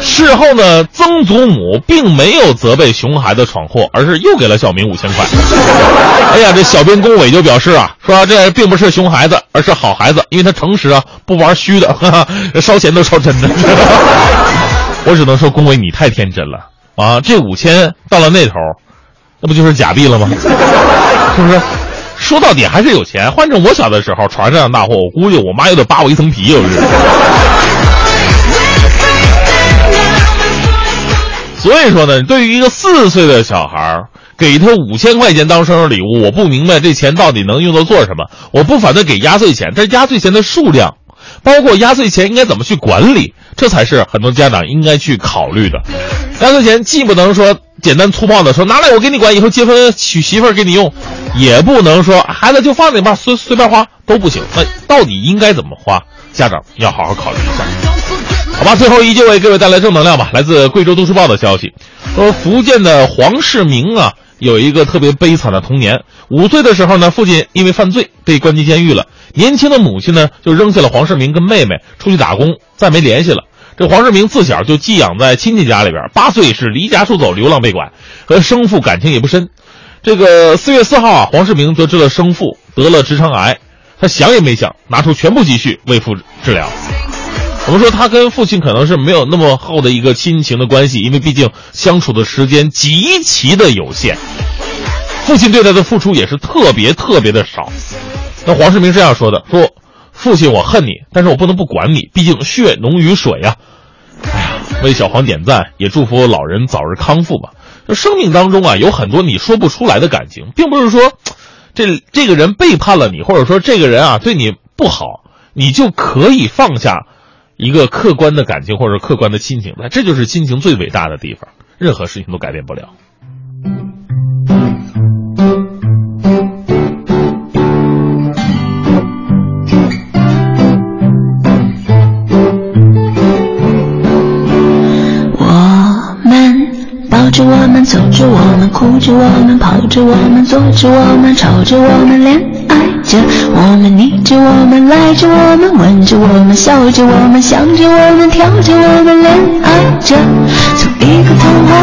事后呢，曾祖母并没有责备熊孩子闯祸，而是又给了小明五千块。哎呀，这小编龚伟就表示啊，说这并不是熊孩子，而是好孩子，因为他诚实啊，不玩虚的，哈哈，烧钱都烧真的。我只能说，龚伟你太天真了啊！这五千到了那头，那不就是假币了吗？是不是？说到底还是有钱。换成我小的时候闯上这样大祸，我估计我妈又得扒我一层皮，我日。所以说呢，对于一个四岁的小孩儿，给他五千块钱当生日礼物，我不明白这钱到底能用作做什么。我不反对给压岁钱，但是压岁钱的数量，包括压岁钱应该怎么去管理，这才是很多家长应该去考虑的。压岁钱既不能说简单粗暴的说拿来我给你管，以后结婚娶媳妇儿给你用，也不能说孩子就放那边随随便花都不行。那到底应该怎么花？家长要好好考虑一下。好吧，最后依旧为各位带来正能量吧。来自贵州都市报的消息，说福建的黄世明啊，有一个特别悲惨的童年。五岁的时候呢，父亲因为犯罪被关进监狱了，年轻的母亲呢就扔下了黄世明跟妹妹出去打工，再没联系了。这黄世明自小就寄养在亲戚家里边，八岁是离家出走，流浪被拐，和生父感情也不深。这个四月四号啊，黄世明得知了生父得了直肠癌，他想也没想，拿出全部积蓄为父治疗。我们说他跟父亲可能是没有那么厚的一个亲情的关系，因为毕竟相处的时间极其的有限，父亲对他的付出也是特别特别的少。那黄世明这样说的：说父亲我恨你，但是我不能不管你，毕竟血浓于水呀、哎呀，为小黄点赞，也祝福老人早日康复吧。这生命当中啊，有很多你说不出来的感情，并不是说这这个人背叛了你，或者说这个人啊对你不好，你就可以放下。一个客观的感情或者客观的亲情，那这就是亲情最伟大的地方，任何事情都改变不了。着我们，走着我们，哭着我们，跑着我们，坐着我们，吵着我们，恋爱着我们，腻着我们，赖着我们，吻着我们，笑着我们，想着我们，跳着我们，恋爱着。从一个童话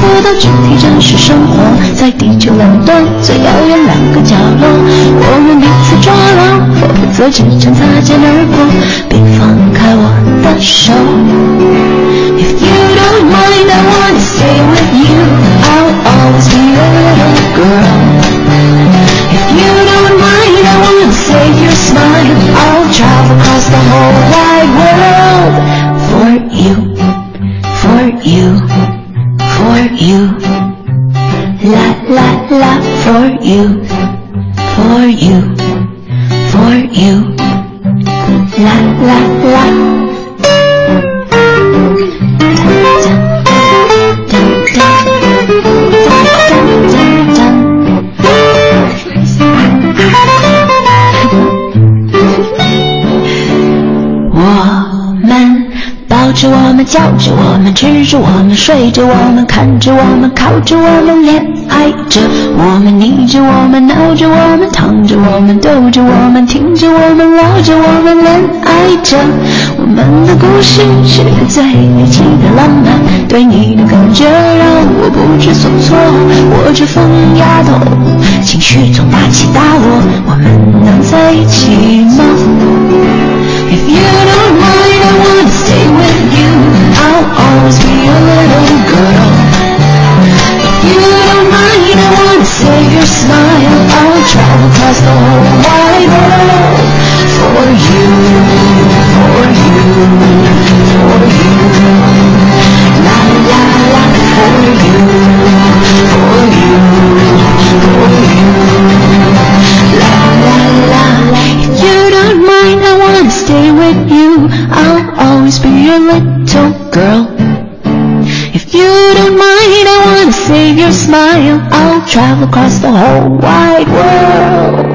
故事到具体真实生活，在地球两端最遥远两个角落，我们彼此抓牢，否则只剩擦肩而过。别放开我的手。If you don't mind, I wanna stay with you. I'll always be your little girl. If you don't mind, I wanna save your smile. I'll travel across the whole wide world for you, for you, for you. La la la for you, for you, for you. La la la. 叫着我们，吃着我们，睡着我们，看着我们，靠着我们，恋爱着我们，腻着我们，闹着我们，躺着我们，逗着我们，听着我们，聊着我们，恋爱着我们的故事是最离奇的浪漫，对你的感觉让我不知所措，我这疯丫头，情绪总大起大落，我们能在一起吗？If you don't mind, I wanna stay with you. I'll always be your little girl. If you don't mind, I wanna save your smile. I'll the whole wide world for you, for you, for you. La la la for you, for you, for you. La la la. If you don't mind, I wanna stay with you. I'll always be your little your smile. I'll travel across the whole wide world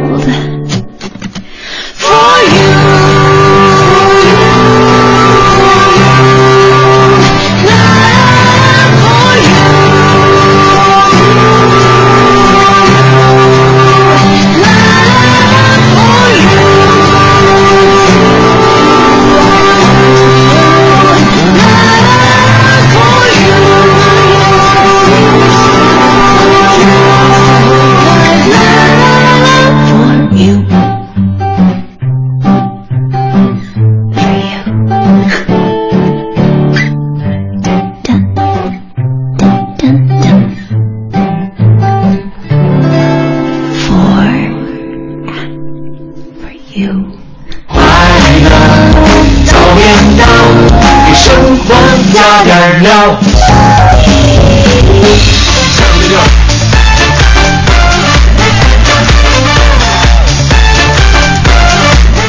加点料。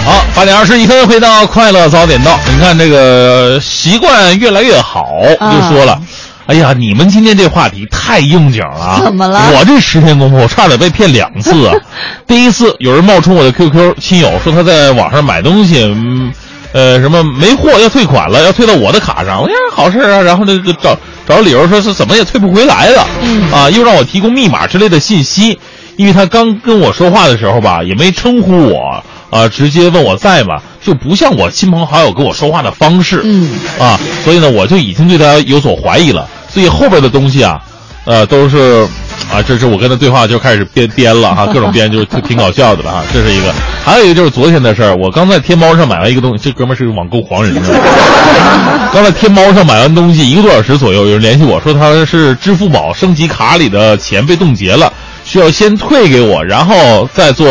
好，八点二十一分，回到快乐早点到。你看这个习惯越来越好，啊就说了。哎呀，你们今天这话题太应景了啊！怎么了我这十天功夫，我差点被骗两次啊！第一次有人冒充我的 QQ 亲友，说他在网上买东西，嗯，呃，什么没货要退款了，要退到我的卡上。我说好事啊，然后这个找找理由说是怎么也退不回来了，嗯啊，又让我提供密码之类的信息。因为他刚跟我说话的时候吧，也没称呼我，啊，直接问我在吗？就不像我亲朋好友跟我说话的方式，嗯，啊，所以呢，我就已经对他有所怀疑了。所以后边的东西啊，呃，都是啊，这是我跟他对话就开始编编了哈，各种编就是挺搞笑的了哈，这是一个。还有一个就是昨天的事儿，我刚在天猫上买了一个东西，这哥们儿是个网购狂人，你知道吗？刚在天猫上买完东西一个多小时左右，有人联系我说他是支付宝升级卡里的钱被冻结了，需要先退给我，然后再做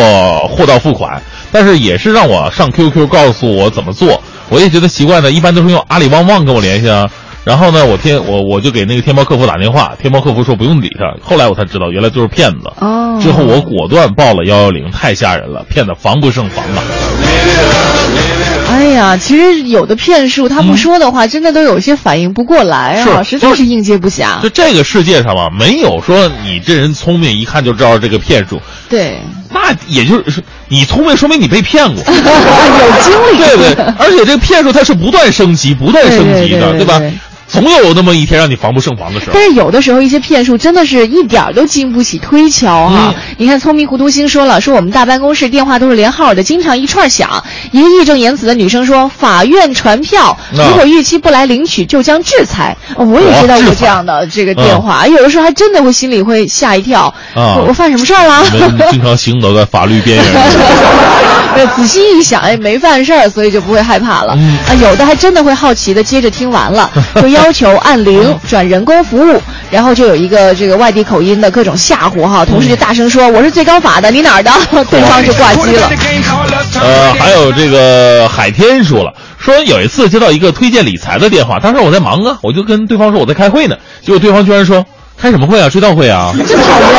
货到付款。但是也是让我上 QQ 告诉我怎么做，我也觉得习惯呢，一般都是用阿里旺旺跟我联系啊。然后呢，我天我我就给那个天猫客服打电话，天猫客服说不用理他。后来我才知道，原来就是骗子。哦之后我果断报了幺幺零，太吓人了，骗得防不胜防啊！哎呀，其实有的骗术他不说的话，真的都有些反应不过来啊，实在是应接不暇就。这个世界上吧，没有说你这人聪明，一看就知道这个骗术。对，那也就是你聪明，说明你被骗过。有经历。对不对，而且这个骗术它是不断升级、不断升级的，对吧对？总有那么一天让你防不胜防的时候但。是有的时候一些骗术真的是一点儿都经不起推敲哈、嗯你看聪明糊涂星说了，说我们大办公室电话都是连号的，经常一串响。一个义正言辞的女生说，法院传票，啊如果逾期不来领取，就将制裁。哦我也接到过这样的这个电话，有的时候还真的会心里会吓一跳。啊我 我犯什么事儿了？经常行走在法律边缘。对，仔细一想，哎，没犯事儿，所以就不会害怕了。嗯啊，有的还真的会好奇的，接着听完了，就要求按铃转人工服务，然后就有一个这个外地口音的各种吓唬哈，同事就大声说：“我是最高法的，你哪儿的？”对方就挂机了。呃，还有这个海天说了，说有一次接到一个推荐理财的电话，当时我在忙啊，我就跟对方说我在开会呢，结果对方居然说开什么会啊，追悼会啊，真讨厌。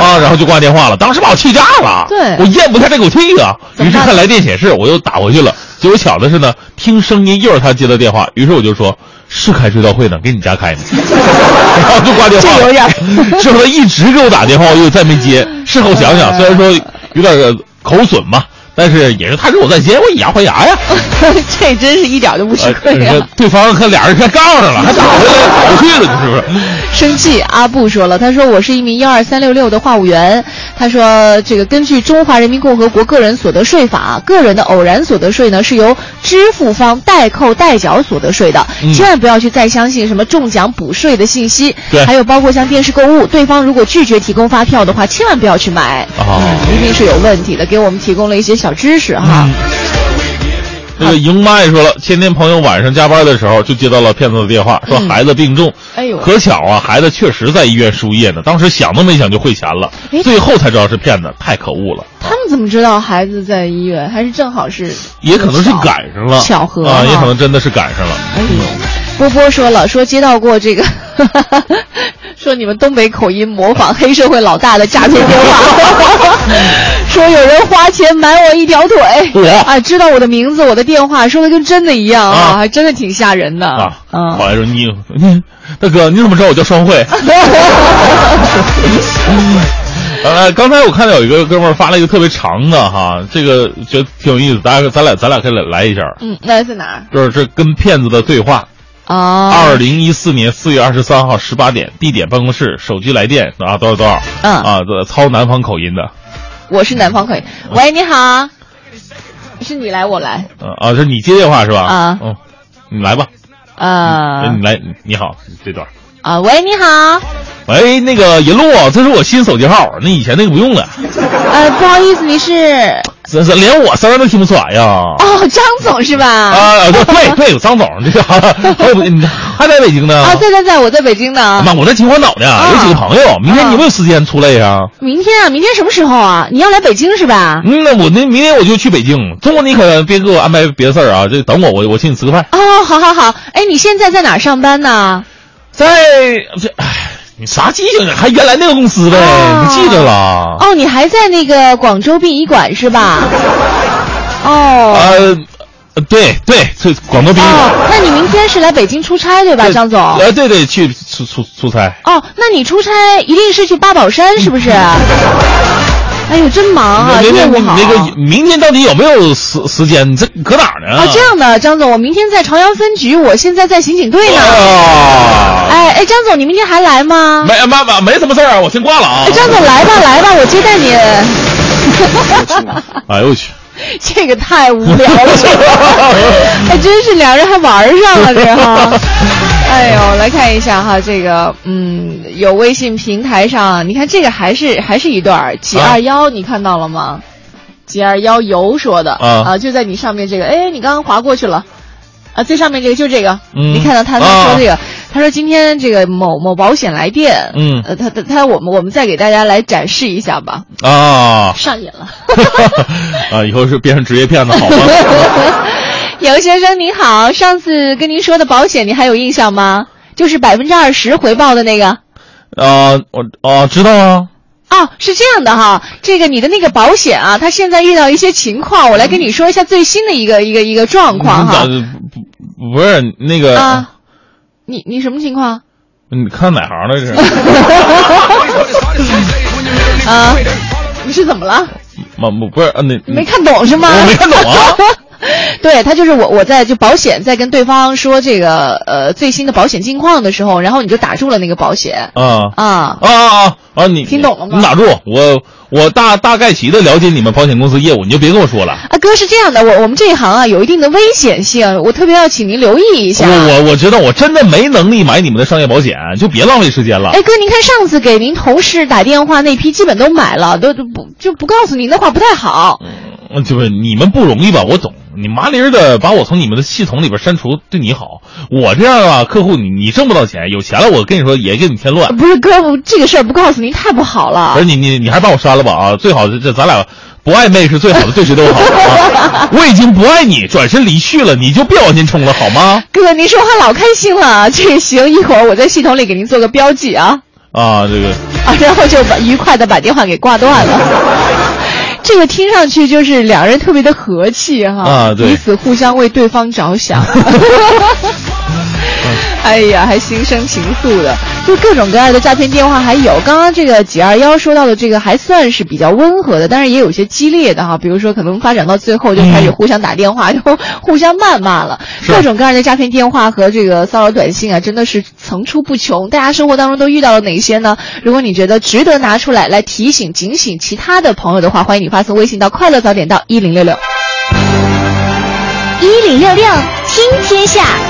啊，然后就挂电话了，当时把我气炸了，对。我咽不下这口气啊，于是看来电显示，我又打回去了，结果巧的是呢，听声音又是他接的电话，于是我就说是开追悼会呢，给你家开呢，然后就挂电话。了，这有点。儿之后他一直给我打电话，我又再没接，事后想想，虽然说有点呃口损吧。但是也是他惹我在接，我以牙还牙呀。这真是一点都不吃亏呃啊！对方看俩人看杠上了，还打回来打回去了，你是不是？生气，阿布说了，他说我是一名幺二三六六的话务员，他说这个根据中华人民共和国个人所得税法，个人的偶然所得税呢是由支付方代扣代缴所得税的，嗯千万不要去再相信什么中奖补税的信息，对还有包括像电视购物，对方如果拒绝提供发票的话，千万不要去买，哦嗯，一定是有问题的，给我们提供了一些小知识哈。这个莹妈也说了，前天朋友晚上加班的时候就接到了骗子的电话，说孩子病重。哎呦可巧啊，孩子确实在医院输液呢，当时想都没想就汇钱了哎，最后才知道是骗子，太可恶了。他们怎么知道孩子在医院？还是正好是也可能是赶上了，巧合啊，也可能真的是赶上了。哎呦，波波说了，说接到过这个，说你们东北口音模仿黑社会老大的诈骗电话，说有人花钱买我一条腿，我啊，知道我的名字、我的电话，说的跟真的一样啊，啊。还真的挺吓人的。啊，嗯后来说你你 大哥，你怎么知道我叫双汇？呃，刚才我看到有一个哥们儿发了一个特别长的哈，这个觉得挺有意思，大家咱俩咱俩可以来来一下，嗯，那在哪儿？就是这跟骗子的对话。啊？二零一四年四月二十三号十八点，地点办公室，手机来电啊，多少多少，嗯。啊，这操南方口音的，我是南方口音，喂，你好，是你来我来，呃啊，是你接电话是吧？啊嗯，你来吧，啊哎你来，你好，这段。啊，喂，你好，喂，那个银路，这是我新手机号，那以前那个不用了，呃，不好意思，你是这这连我声儿都听不出来呀。哦，张总是吧？啊，对对 对，张总，这个还有你还在北京呢？啊，在在在，我在北京呢。妈，我在秦皇岛呢，有几个朋友，明天你有没有时间出来呀？明天啊，明天什么时候啊？你要来北京是吧？嗯，那我那明天我就去北京，中午你可别给我安排别的事儿啊，就等我，我我请你吃个饭。哦，好好好。哎，你现在在哪儿上班呢？在这，哎，你啥记性啊？还原来那个公司呗，哦你记得了？哦，你还在那个广州殡仪馆是吧？哦。呃，对对，这广东殡仪馆。哦，那你明天是来北京出差对吧，对张总？呃，对对，去出出出差。哦，那你出差一定是去八宝山是不是？哎呦，真忙啊，那那那业务好。那个明天到底有没有时时间？你这搁哪儿呢？啊，这样的，张总，我明天在朝阳分局，我现在在刑警队呢。啊，哎哎，张总，你明天还来吗？没妈妈没什么事儿啊，我先挂了啊哎，。张总来吧来吧，我接待你。哎呦我去！这个太无聊了，这个，还真是俩人还玩上了这哈。哎呦，来看一下哈，这个嗯，有微信平台上，你看这个还是还是一段儿几二幺，你看到了吗？几二幺游说的啊就在你上面这个，哎，你刚刚划过去了。啊，最上面这个就这个，嗯你看到他他说这个，他说今天这个某某保险来电，嗯呃，他他他我们我们再给大家来展示一下吧，啊上瘾了。啊！以后是变成职业骗子好吗？尤先生您好，上次跟您说的保险，你还有印象吗？就是百分之二十回报的那个。啊，我啊知道啊。哦，是这样的哈，这个你的那个保险啊，它现在遇到一些情况，我来跟你说一下最新的一个一个一个状况哈。你咋不是那个啊，你你什么情况？你看哪行的这是？啊，你是怎么了？妈不不是啊，那你没看懂是吗？我没看懂啊。对他就是我，我在就保险在跟对方说这个呃最新的保险近况的时候，然后你就打住了那个保险啊啊啊啊啊！你听懂了吗你打住，我我大大概齐的了解你们保险公司业务，你就别跟我说了。啊哥是这样的，我我们这一行啊有一定的危险性，我特别要请您留意一下。我我我知道，我真的没能力买你们的商业保险，就别浪费时间了。哎哥，您看上次给您同事打电话那批基本都买了，都都不就不告诉您的话不太好。嗯，就是你们不容易吧？我懂，你麻利儿的把我从你们的系统里边删除，对你好。我这样啊，客户你你挣不到钱，有钱了我跟你说也给你添乱。不是哥，我这个事儿不告诉您太不好了不是。你你你还是把我删了吧啊！最好这这咱俩不暧昧是最好的，对谁都好啊。我已经不爱你，转身离去了，你就别往前冲了好吗？哥，您说话老开心了，这个行，一会儿我在系统里给您做个标记啊。啊，这个啊，然后就把愉快的把电话给挂断了。这个听上去就是两人特别的和气哈，啊对彼此互相为对方着想。哎呀，还心生情愫的，就各种各样的诈骗电话还有。刚刚这个几二幺说到的这个还算是比较温和的，但是也有些激烈的哈，比如说可能发展到最后就开始互相打电话，就互相谩骂了。各种各样的诈骗电话和这个骚扰短信啊，真的是层出不穷。大家生活当中都遇到了哪些呢？如果你觉得值得拿出来来提醒、警醒其他的朋友的话，欢迎你发送微信到“快乐早点到一零六六”。一零六六听天下。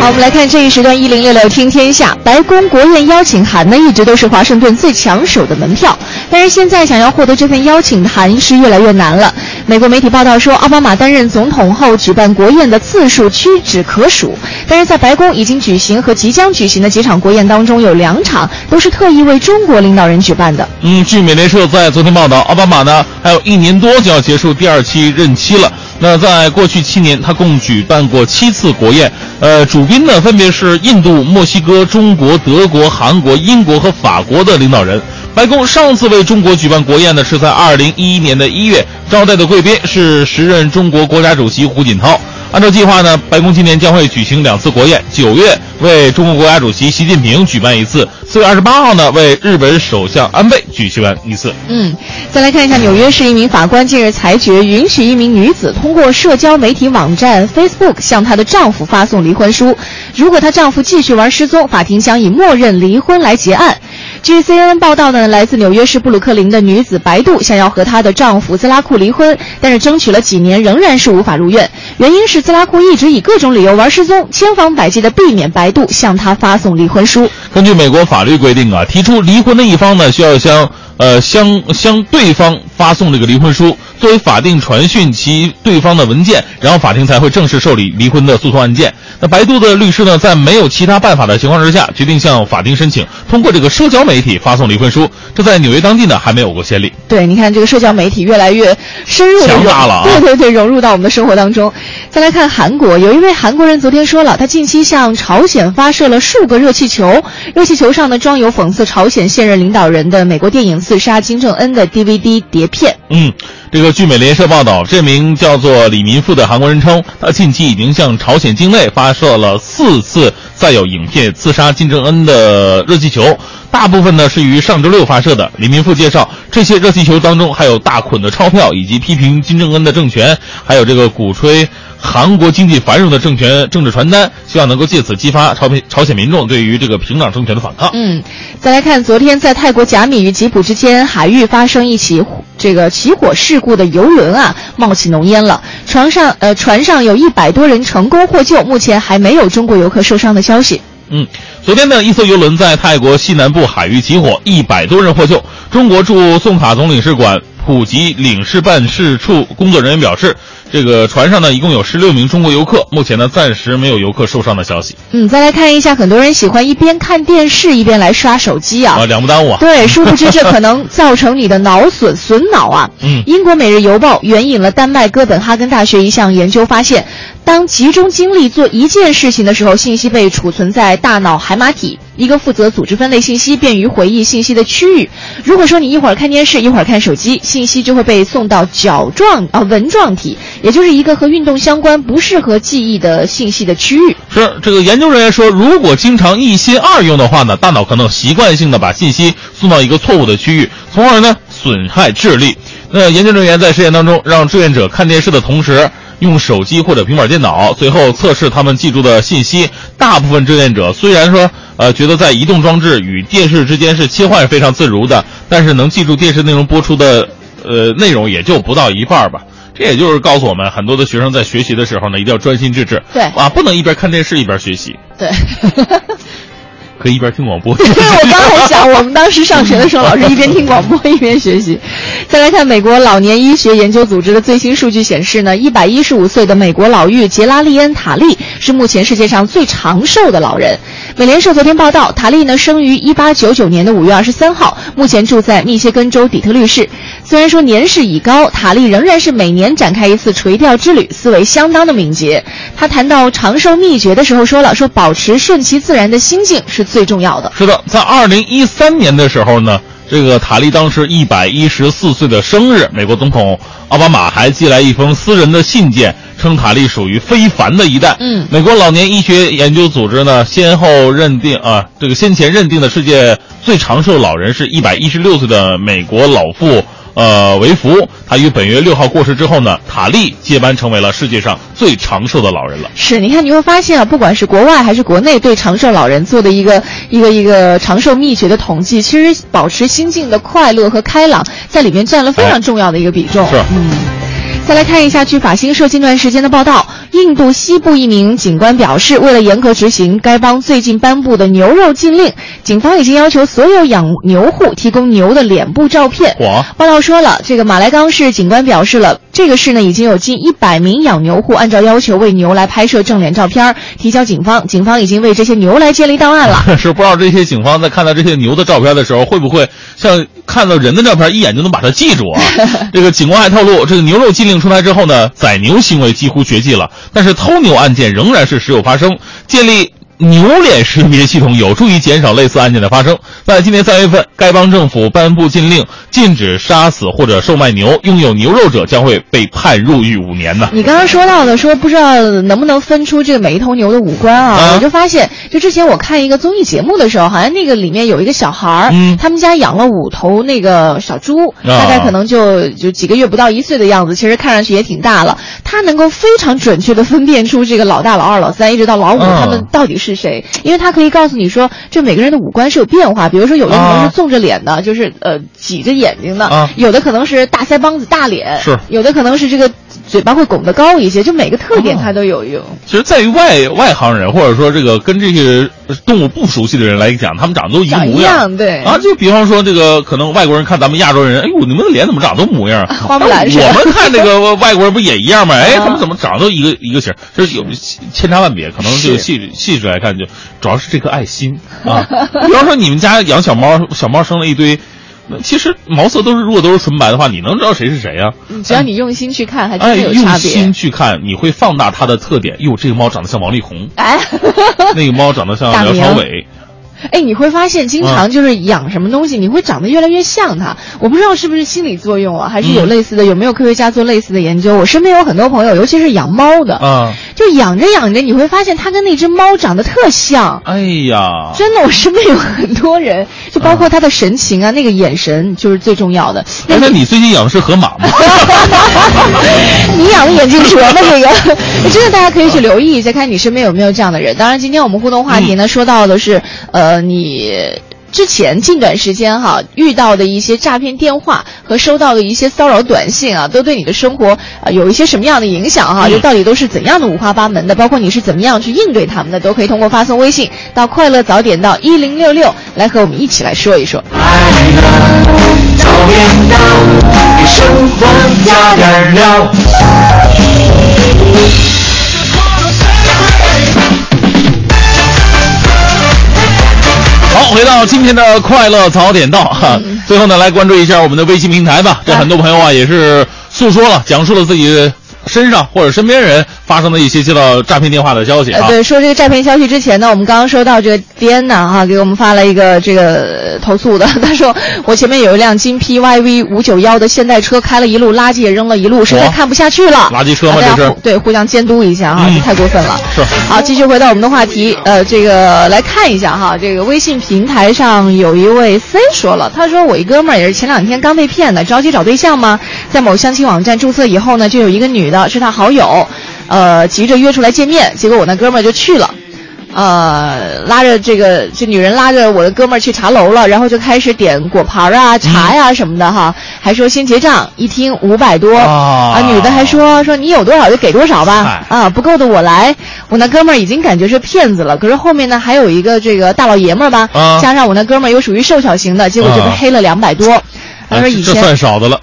好，我们来看这一时段一零六六听天下。白宫国宴邀请函呢，一直都是华盛顿最抢手的门票，但是现在想要获得这份邀请函是越来越难了。美国媒体报道说，奥巴马担任总统后举办国宴的次数屈指可数，但是在白宫已经举行和即将举行的几场国宴当中，有两场都是特意为中国领导人举办的。嗯，据美联社在昨天报道，奥巴马呢还有一年多就要结束第二期任期了。那在过去七年，他共举办过七次国宴，呃，主宾呢分别是印度、墨西哥、中国、德国、韩国、英国和法国的领导人。白宫上次为中国举办国宴呢，是在二零一一年的一月，招待的贵宾是时任中国国家主席胡锦涛。按照计划呢，白宫今年将会举行两次国宴，九月为中国国家主席习近平举办一次，四月二十八号呢为日本首相安倍举行完一次。嗯，再来看一下，纽约市一名法官近日裁决，允许一名女子通过社交媒体网站 Facebook 向她的丈夫发送离婚书，如果她丈夫继续玩失踪，法庭将以默认离婚来结案。据 CNN 报道呢，来自纽约市布鲁克林的女子白杜想要和她的丈夫兹拉库离婚，但是争取了几年仍然是无法如愿，原因是兹拉库一直以各种理由玩失踪，千方百计的避免白杜向他发送离婚书。根据美国法律规定啊，提出离婚的一方呢，需要向呃向向对方发送这个离婚书，作为法定传讯其对方的文件，然后法庭才会正式受理离婚的诉讼案件。那白度的律师呢，在没有其他办法的情况之下，决定向法庭申请通过这个社交媒体发送离婚书，这在纽约当地呢还没有过先例。对，你看这个社交媒体越来越深入的强大了啊对对对，融入到我们的生活当中。再来看韩国，有一位韩国人昨天说了，他近期向朝鲜发射了数个热气球，热气球上呢装有讽刺朝鲜现任领导人的美国电影《刺杀金正恩》的 DVD 碟片。嗯，这个据美联社报道，这名叫做李民富的韩国人称，他近期已经向朝鲜境内发射了四次载有影片刺杀金正恩的热气球，大部分呢是于上周六发射的。李民富介绍，这些热气球当中还有大捆的钞票，以及批评金正恩的政权，还有这个鼓吹。韩国经济繁荣的政权政治传单，希望能够借此激发朝朝鲜民众对于这个平壤政权的反抗。嗯，再来看昨天在泰国甲米与吉普之间海域发生一起这个起火事故的游轮啊，冒起浓烟了。船上呃船上有一百多人成功获救，目前还没有中国游客受伤的消息。嗯，昨天呢，一艘游轮在泰国西南部海域起火，一百多人获救。中国驻宋卡总领事馆普吉领事办事处工作人员表示，这个船上呢一共有十六名中国游客，目前呢暂时没有游客受伤的消息。嗯，再来看一下，很多人喜欢一边看电视一边来刷手机啊。啊，两不耽误啊。对，殊不知这可能 造成你的脑损损脑啊。嗯英国《每日邮报》援引了丹麦哥本哈根大学一项研究发现，当集中精力做一件事情的时候，信息被储存在大脑海马体，一个负责组织分类信息、便于回忆信息的区域。如果说你一会儿看电视，一会儿看手机，信息就会被送到角状啊纹状体，也就是一个和运动相关、不适合记忆的信息的区域。是这个研究人员说，如果经常一心二用的话呢，大脑可能习惯性的把信息送到一个错误的区域，从而呢损害智力。那研究人员在实验当中，让志愿者看电视的同时。用手机或者平板电脑，随后测试他们记住的信息。大部分志愿者虽然说，呃，觉得在移动装置与电视之间是切换非常自如的，但是能记住电视内容播出的，呃，内容也就不到一半儿吧。这也就是告诉我们，很多的学生在学习的时候呢，一定要专心致志。对啊，不能一边看电视一边学习，对。可以一边听广播。对，我刚才想，我们当时上学的时候，老师一边听广播一边学习。再来看美国老年医学研究组织的最新数据显示呢，一百一十五岁的美国老妪杰拉利恩·塔利是目前世界上最长寿的老人。美联社昨天报道，塔利呢生于一八九九年的五月二十三号，目前住在密歇根州底特律市。虽然说年事已高，塔利仍然是每年展开一次垂钓之旅，思维相当的敏捷。他谈到长寿秘诀的时候说了，说保持顺其自然的心境是最重要的。是的，在二零一三年的时候呢，这个塔利当时一百一十四岁的生日，美国总统奥巴马还寄来一封私人的信件，称塔利属于非凡的一代。嗯美国老年医学研究组织呢，先后认定啊，这个先前认定的世界最长寿老人是一百一十六岁的美国老妇。呃，维福，他于本月六号过世之后呢，塔利接班成为了世界上最长寿的老人了。是，你看你会发现啊，不管是国外还是国内对长寿老人做的一个一个一个长寿秘诀的统计，其实保持心境的快乐和开朗，在里面占了非常重要的一个比重。是嗯。再来看一下，据法新社近段时间的报道，印度西部一名警官表示，为了严格执行该邦最近颁布的牛肉禁令，警方已经要求所有养牛户提供牛的脸部照片。哇报道说了，这个马来冈市警官表示了，这个市呢已经有近一百名养牛户按照要求为牛来拍摄正脸照片，提交警方，警方已经为这些牛来建立档案了。是不知道这些警方在看到这些牛的照片的时候，会不会像看到人的照片一眼就能把它记住啊？这个警官还透露，这个牛肉禁令出台之后呢，宰牛行为几乎绝迹了，但是偷牛案件仍然是时有发生。建立牛脸识别系统有助于减少类似案件的发生。在今年三月份，该邦政府颁布禁令，禁止杀死或者售卖牛，拥有牛肉者将会被判入狱五年呢。你刚刚说到的，说不知道能不能分出这个每一头牛的五官啊？啊我就发现，就之前我看一个综艺节目的时候，好像那个里面有一个小孩儿，嗯他们家养了五头那个小猪，啊大概可能就就几个月不到一岁的样子，其实看上去也挺大了。他能够非常准确的分辨出这个老大、老二、老三，一直到老五，啊他们到底是谁，因为他可以告诉你说，这每个人的五官是有变化，比如说有的可能啊是纵着脸的，就是呃挤着眼睛的，啊。有的可能是大腮帮子、大脸，是。有的可能是这个嘴巴会拱得高一些，就每个特点它都有用。其实，在于外外行人，或者说这个跟这些动物不熟悉的人来讲，他们长得都一个模样对啊，就比方说这个，可能外国人看咱们亚洲人，哎呦，你们的脸怎么长得都模样 我们看这个外国人不也一样吗？哎，啊 他们怎么长得都一个一个型？就是有千差万别，可能这个细细致来看，就主要是这颗爱心啊。比方说你们家养小猫，小猫生了一堆。那其实毛色都是，如果都是纯白的话，你能知道谁是谁呀、只要你用心去看，还真哎，的有用差别用心。去看，你会放大它的特点。哟，这个猫长得像王力宏，哎，那个猫长得像梁朝伟。哎，你会发现，经啊常就是养什么东西，你会长得越来越像它。我不知道是不是心理作用啊，还是有类似的，有没有科学家做类似的研究？我身边有很多朋友，尤其是养猫的，啊，就养着养着，你会发现它跟那只猫长得特像。哎呀，真的，我身边有很多人，就包括他的神情啊，那个眼神就是最重要的。哎，那你最近养的是河马吗？你养的眼镜蛇吗？这个真的，大家可以去留意一下，看你身边有没有这样的人。当然，今天我们互动话题呢，嗯说到的是，呃，你。之前近段时间哈遇到的一些诈骗电话和收到的一些骚扰短信啊，都对你的生活啊、呃有一些什么样的影响哈？嗯这到底都是怎样的五花八门的？包括你是怎么样去应对他们的，都可以通过发送微信到快乐早点到一零六六来和我们一起来说一说。快乐早点到，给生活加点料。好，回到今天的快乐早点到哈。最后呢，来关注一下我们的微信平台吧。这很多朋友啊，也是诉说了，讲述了自己身上或者身边人发生的一些接到诈骗电话的消息呃，啊。对，说这个诈骗消息之前呢，我们刚刚收到这个 dna 哈给我们发了一个这个呃投诉的，他说我前面有一辆金 PYV 五九幺的现代车，开了一路，垃圾也扔了一路，实在看不下去了。垃圾车吗这是互对互相监督一下哈，嗯这太过分了。是好，继续回到我们的话题，呃，这个来看一下哈，这个微信平台上有一位 C 说了，他说我一哥们儿也是前两天刚被骗的，着急找对象吗？在某相亲网站注册以后呢，就有一个女的是他好友，呃，急着约出来见面，结果我那哥们儿就去了。呃，拉着这个这女人拉着我的哥们儿去茶楼了，然后就开始点果盘啊、茶呀、什么的哈，还说先结账，一听五百多啊女的还说说你有多少就给多少吧，啊，不够的我来。我那哥们儿已经感觉是骗子了，可是后面呢还有一个这个大老爷们儿吧，啊加上我那哥们儿又属于瘦小型的，结果就被啊黑了两百多。他说以前算少的了。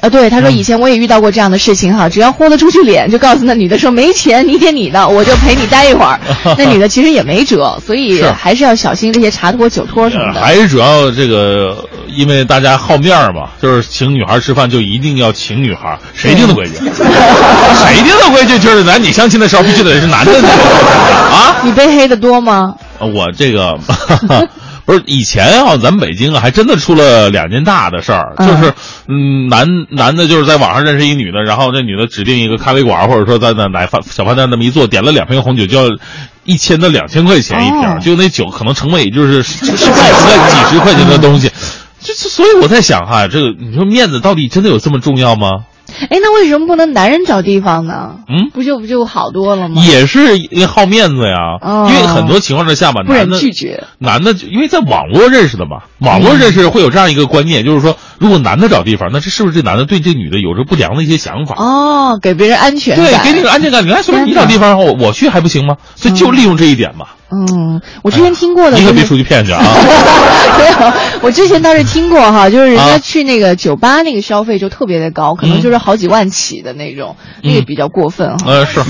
啊，对，嗯他说以前我也遇到过这样的事情哈，只要豁得出去脸，就告诉那女的说没钱，你点你的，我就陪你待一会儿。那女的其实也没辙，所以还是要小心这些茶托、酒托什么的。呃还是主要这个，因为大家好面儿嘛，就是请女孩吃饭就一定要请女孩，谁定的规矩？谁定的规矩？就是男女相亲的时候必须得是男的那个 啊。你被黑的多吗？我这个不是以前啊，咱们北京啊，还真的出了两件大的事儿，嗯就是嗯，男男的就是在网上认识一女的，然后这女的指定一个咖啡馆，或者说在那奶饭小饭店那么一坐，点了两瓶红酒，就要一千到两千块钱一瓶，哦就那酒可能成本也就是十十块钱、几十块钱的东西。这这，所以我在想哈，这个你说面子到底真的有这么重要吗？哎，那为什么不能男人找地方呢？嗯不就不就好多了吗？也是因为好面子呀，哦因为很多情况之下吧，男的拒绝。男的，因为在网络认识的嘛，网络认识会有这样一个观念，就是说，如果男的找地方，那这是不是这男的对这女的有着不良的一些想法？哦，给别人安全对，感。给你个安全感。你来随便你找地方，我我去还不行吗？所以就利用这一点嘛。嗯，我之前听过的、就是，你可别出去骗去啊！没有，我之前倒是听过哈，就是人家啊。去那个酒吧，那个消费就特别的高，可能就是好几万起的那种，那个比较过分哈。呃，是，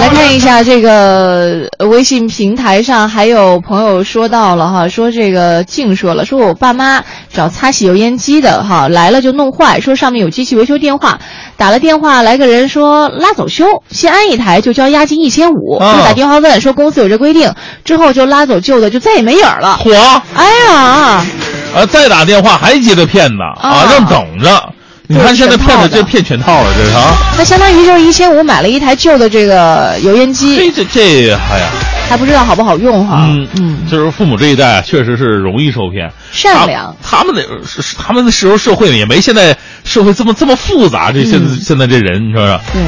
来看一下这个呃微信平台上还有朋友说到了哈，说这个静说了，说我爸妈找擦洗油烟机的哈，来了就弄坏，说上面有机器维修电话，打了电话来个人说拉走修，先安一台就交押金一千五，啊。又打电话问说公司有这规定，之后就拉走旧的就再也没影儿了。嚯，哎呀，啊，再打电话还接着骗呢啊，啊让等着。你看现在骗子这骗全套了，这是啊！那相当于就是一千五买了一台旧的这个油烟机，这这这，哎呀，还不知道好不好用哈。嗯嗯，就是父母这一代确实是容易受骗，善良他。他们那是是他们那时候社会也没现在社会这么这么复杂，这现在、嗯现在这人，你说说，对。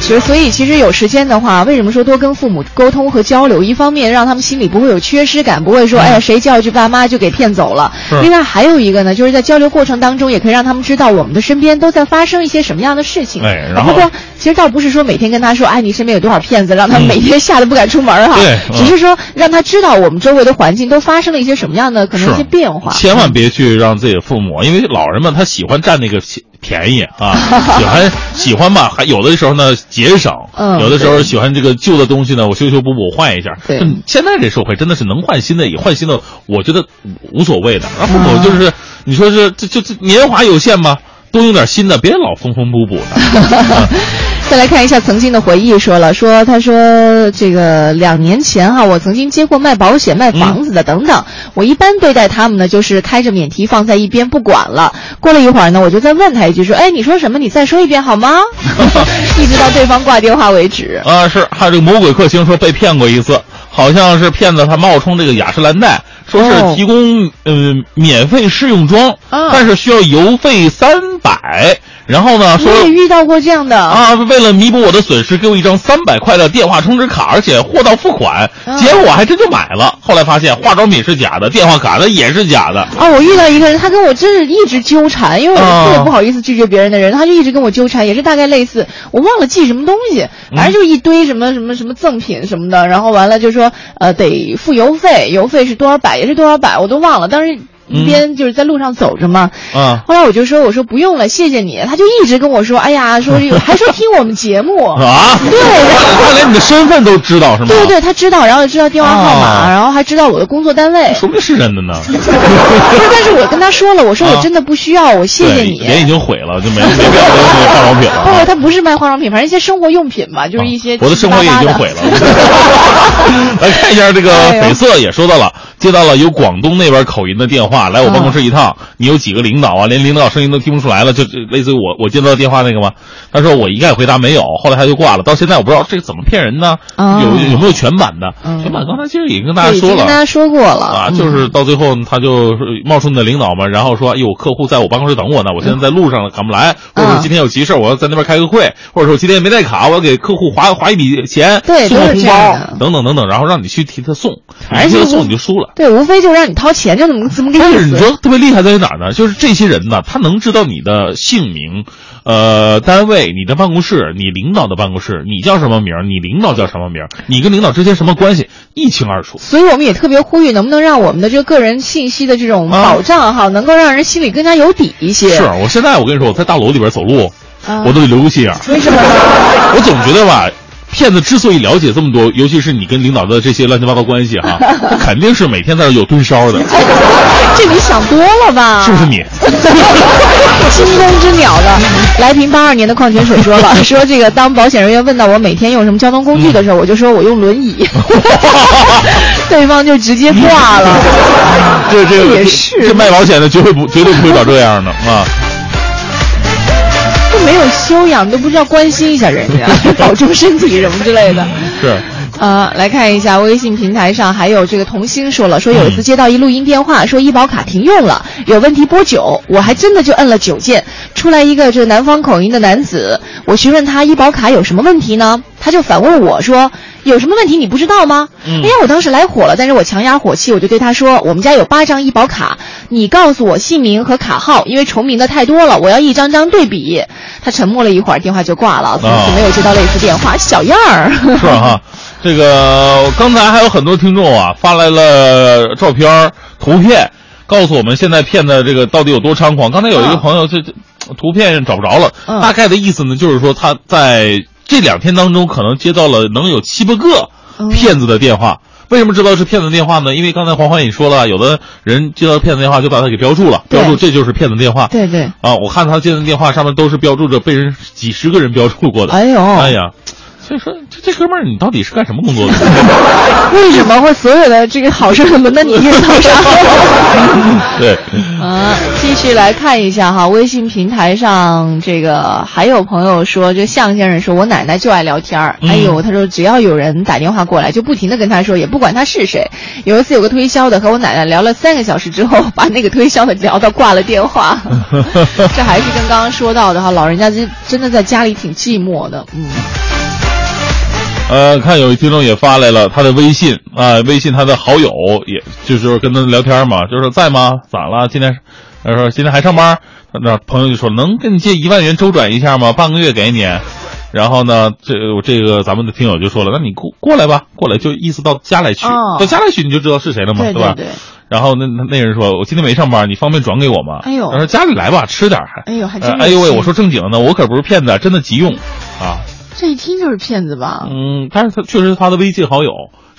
其实，所以其实有时间的话，为什么说多跟父母沟通和交流？一方面让他们心里不会有缺失感，不会说，哎呀，谁叫一句爸妈就给骗走了。另外还有一个呢，就是在交流过程当中，也可以让他们知道我们的身边都在发生一些什么样的事情。哎然后不过其实倒不是说每天跟他说，哎，你身边有多少骗子，让他每天吓得不敢出门儿哈。对嗯只是说让他知道我们周围的环境都发生了一些什么样的可能一些变化。千万别去让自己的父母，因为老人们他喜欢占那个便便宜啊，喜欢喜欢吧，还有的时候呢节省，嗯有的时候喜欢这个旧的东西呢，我修修补补换一下。现在这社会真的是能换新的也换新的，我觉得无所谓的。然后父母嗯就是，你说是这就这年华有限嘛，多用点新的，别老缝缝补补的。再来看一下曾经的回忆，说了说，他说这个两年前哈，我曾经接过卖保险、卖房子的等等，我一般对待他们呢，就是开着免提放在一边不管了。过了一会儿呢，我就再问他一句说，哎，你说什么？你再说一遍好吗？一直到对方挂电话为止。啊，是，还有这个魔鬼克星说被骗过一次，好像是骗子他冒充这个雅诗兰黛，说哦是提供呃免费试用装，啊但是需要邮费三百，然后呢说我也遇到过这样的，啊，为了弥补我的损失，给我一张三百块的电话充值卡，而且货到付款，啊结果我还真就买了。后来发现化妆品是假的，电话卡呢也是假的。啊，我遇到一个人，他跟我真是一直纠缠，因为我是特别不好意思拒绝别人的人，他就一直跟我纠缠，也是大概类似，我忘了寄什么东西，反正就一堆什么什么什么赠品什么的，然后完了就说呃得付邮费，邮费是多少百，也是多少百，我都忘了，当时。一边就是在路上走着嘛，啊后来我就说我说不用了，谢谢你。他就一直跟我说，哎呀，说 还说听我们节目，啊，对他 他连你的身份都知道是吗？对对对，他知道，然后知道电话号码，哦然后还知道我的工作单位。说不定是真的呢。不是，但是我跟他说了，我说我真的不需要，我谢谢你。脸已经毁了，就没没必要再用这个化妆品了不。他不是卖化妆品，反正一些生活用品吧，就是一些我的生活也已经毁了。来看一下这个绯色也说到了，接到了有广东那边口音的电话，来我办公室一趟，你有几个领导啊？连领导声音都听不出来了，就就类似于我我接到电话那个吗？他说我一概回答没有，后来他就挂了。到现在我不知道这个怎么骗人呢？哦有有没有全版的？嗯全版刚才其实也跟大家说了。跟大家说过了啊，嗯就是到最后他就是冒充你的领导嘛，然后说，哎呦，客户在我办公室等我呢，我现在在路上了，赶不来，或者说今天有急事，我要在那边开个会，或者说我今天没带卡，我要给客户划划一笔钱，送个红包等等等等，然后让你去替他送，反正就是你替他送你就输了。对，无非就让你掏钱，就怎么怎么个但是你。说特别厉害在于哪儿呢？就是这些人呢，他能知道你的姓名，呃，单位、你的办公室、你领导的办公室，你叫什么名儿，你领导叫什么名儿，你跟领导之间什么关系，一清二楚。所以我们也特别呼吁，能不能让我们的这个个人信息的这种啊保障哈，能够让人心里更加有底一些。是我现在我跟你说，我在大楼里边走路，啊我都得留个心眼儿。为什么呢？我总觉得吧，骗子之所以了解这么多，尤其是你跟领导的这些乱七八糟关系哈，肯定是每天在那有蹲梢的，这你想多了吧？是不是你？惊弓之鸟的，来瓶八二年的矿泉水说了，说这个当保险人员问到我每天用什么交通工具的时候，我就说我用轮椅，对方就直接挂了。这这也是这卖保险的绝对不绝对不会搞这样的啊。都没有修养，都不知道关心一下人家，保重身体什么之类的。是。呃，来看一下微信平台上还有这个童星说了，说有一次接到一录音电话，说医保卡停用了，有问题拨九，我还真的就摁了九键，出来一个这南方口音的男子，我询问他医保卡有什么问题呢？他就反问我说。有什么问题你不知道吗？嗯哎呀，我当时来火了，但是我强压火气，我就对他说：“我们家有八张医保卡，你告诉我姓名和卡号，因为重名的太多了，我要一张张对比。”他沉默了一会儿，电话就挂了，从此没有接到类似电话。小样儿，是哈。这个刚才还有很多听众啊发来了照片、图片，告诉我们现在骗子这个到底有多猖狂。刚才有一个朋友这这图片找不着了，大概的意思呢，就是说他在。这两天当中，可能接到了能有七八个骗子的电话。为什么知道是骗子电话呢？因为刚才黄欢也说了，有的人接到骗子电话就把他给标注了，标注这就是骗子电话。对对。啊，我看他接的电话上面都是标注着被人几十个人标注过的。哎呦，哎呀。所以说，这这哥们儿，你到底是干什么工作的？为什么会所有的这个好事轮到你头上？对。啊，继续来看一下哈，微信平台上这个还有朋友说，这向先生说，我奶奶就爱聊天儿。哎呦，他说只要有人打电话过来，就不停的跟他说，也不管他是谁。有一次有个推销的和我奶奶聊了三个小时之后，把那个推销的聊到挂了电话。这还是跟刚刚说到的哈，老人家真真的在家里挺寂寞的，嗯。呃，看有一听众也发来了他的微信啊，微信他的好友，也就是跟他聊天嘛，就是在吗？咋了？今天，他说今天还上班？那朋友就说能跟你借一万元周转一下吗？半个月给你。然后呢，这我这个咱们的听友就说了，那你过过来吧，过来就意思到家来取，到家来取你就知道是谁了嘛，对吧？然后那那人说，我今天没上班，你方便转给我吗？哎呦，他说家里来吧，吃点还。哎呦，还真。哎呦喂，我说正经的，我可不是骗子，真的急用，啊。这一听就是骗子吧？嗯，但是他确实是他的微信好友。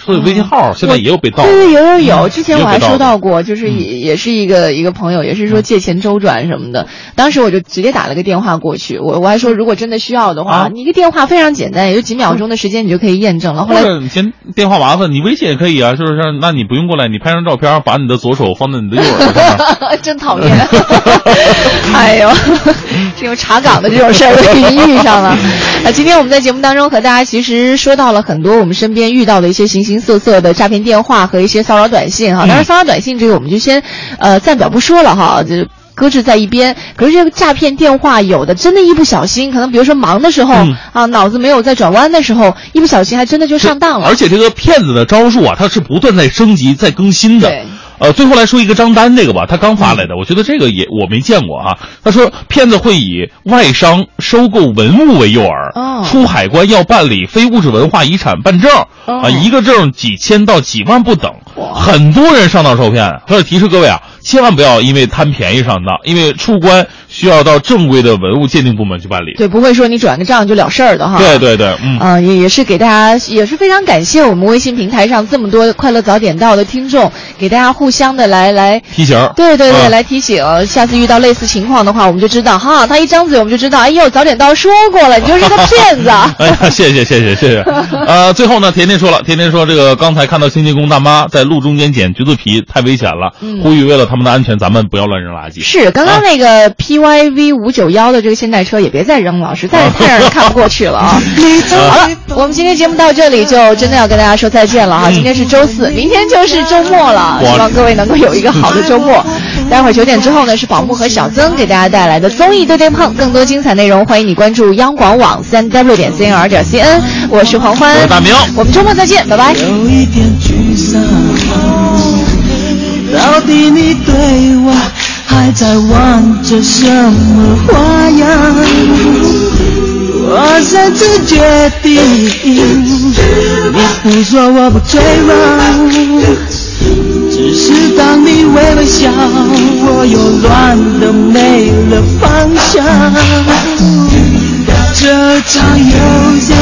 说的微信号现在也有被盗，对对有有有，之前我还收到过，就是也也是一个一个朋友，也是说借钱周转什么的，当时我就直接打了个电话过去，我我还说如果真的需要的话，你一个电话非常简单，也就几秒钟的时间你就可以验证了。后来你先电话麻烦，你微信也可以啊，就是说那你不用过来，你拍张照片，把你的左手放在你的右耳上，真讨厌，哎呦，这种查岗的这种事儿都已经遇上了。那今天我们在节目当中和大家其实说到了很多我们身边遇到的一些形形。形色色的诈骗电话和一些骚扰短信哈，当然骚扰短信这个我们就先，呃，暂表不说了哈，就搁置在一边。可是这个诈骗电话有的真的，一不小心，可能比如说忙的时候啊，脑子没有在转弯的时候，一不小心还真的就上当了。而且这个骗子的招数啊，它是不断在升级、在更新的。对。呃，最后来说一个张丹这个吧，他刚发来的，我觉得这个也我没见过啊。他说，骗子会以外商收购文物为诱饵，出海关要办理非物质文化遗产办证，啊，一个证几千到几万不等，很多人上当受骗。他说提示各位啊，千万不要因为贪便宜上当，因为出关。需要到正规的文物鉴定部门去办理，对，不会说你转个账就了事儿的哈。对对对，嗯，啊，也也是给大家，也是非常感谢我们微信平台上这么多快乐早点到的听众，给大家互相的来来提醒。对对对，来提醒，下次遇到类似情况的话，我们就知道哈，他一张嘴我们就知道，哎呦，早点到说过了，你就是个骗子。哎呀，谢谢谢谢谢谢。呃，最后呢，甜甜说了，甜甜说这个刚才看到清洁工大妈在路中间捡橘子皮，太危险了，呼吁为了他们的安全，咱们不要乱扔垃圾。是，刚刚那个 P。Y V 五九幺的这个现代车也别再扔了，实在是太让人看不过去了啊！好了，我们今天节目到这里就真的要跟大家说再见了哈。今天是周四，明天就是周末了，希望各位能够有一个好的周末。待会儿九点之后呢，是宝木和小曾给大家带来的综艺对对碰，更多精彩内容欢迎你关注央广网三 W 点 C N R 点 C N。我是黄欢，我是大明，我们周末再见，拜拜。到底你对我？还在玩着什么花样？我擅自决定，你不说我不退让。只是当你微微笑，我又乱得没了方向。这场游戏。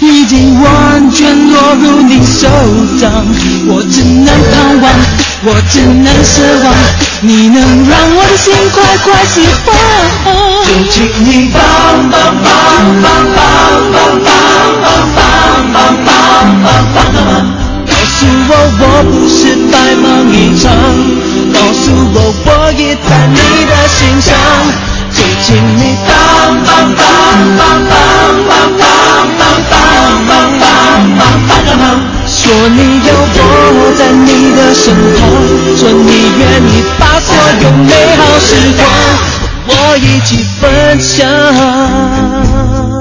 已经完全落入你手掌，我只能盼望，我只能奢望，你能让我的心快快释放。就请你帮帮帮帮帮帮帮帮帮帮帮帮忙，告诉我我不是白忙一场，告诉我我也在你的心上，就请你帮帮帮帮帮帮帮帮帮帮帮帮帮个忙，说你有我在你的身旁，说你愿意把所有美好时光。我一起分享。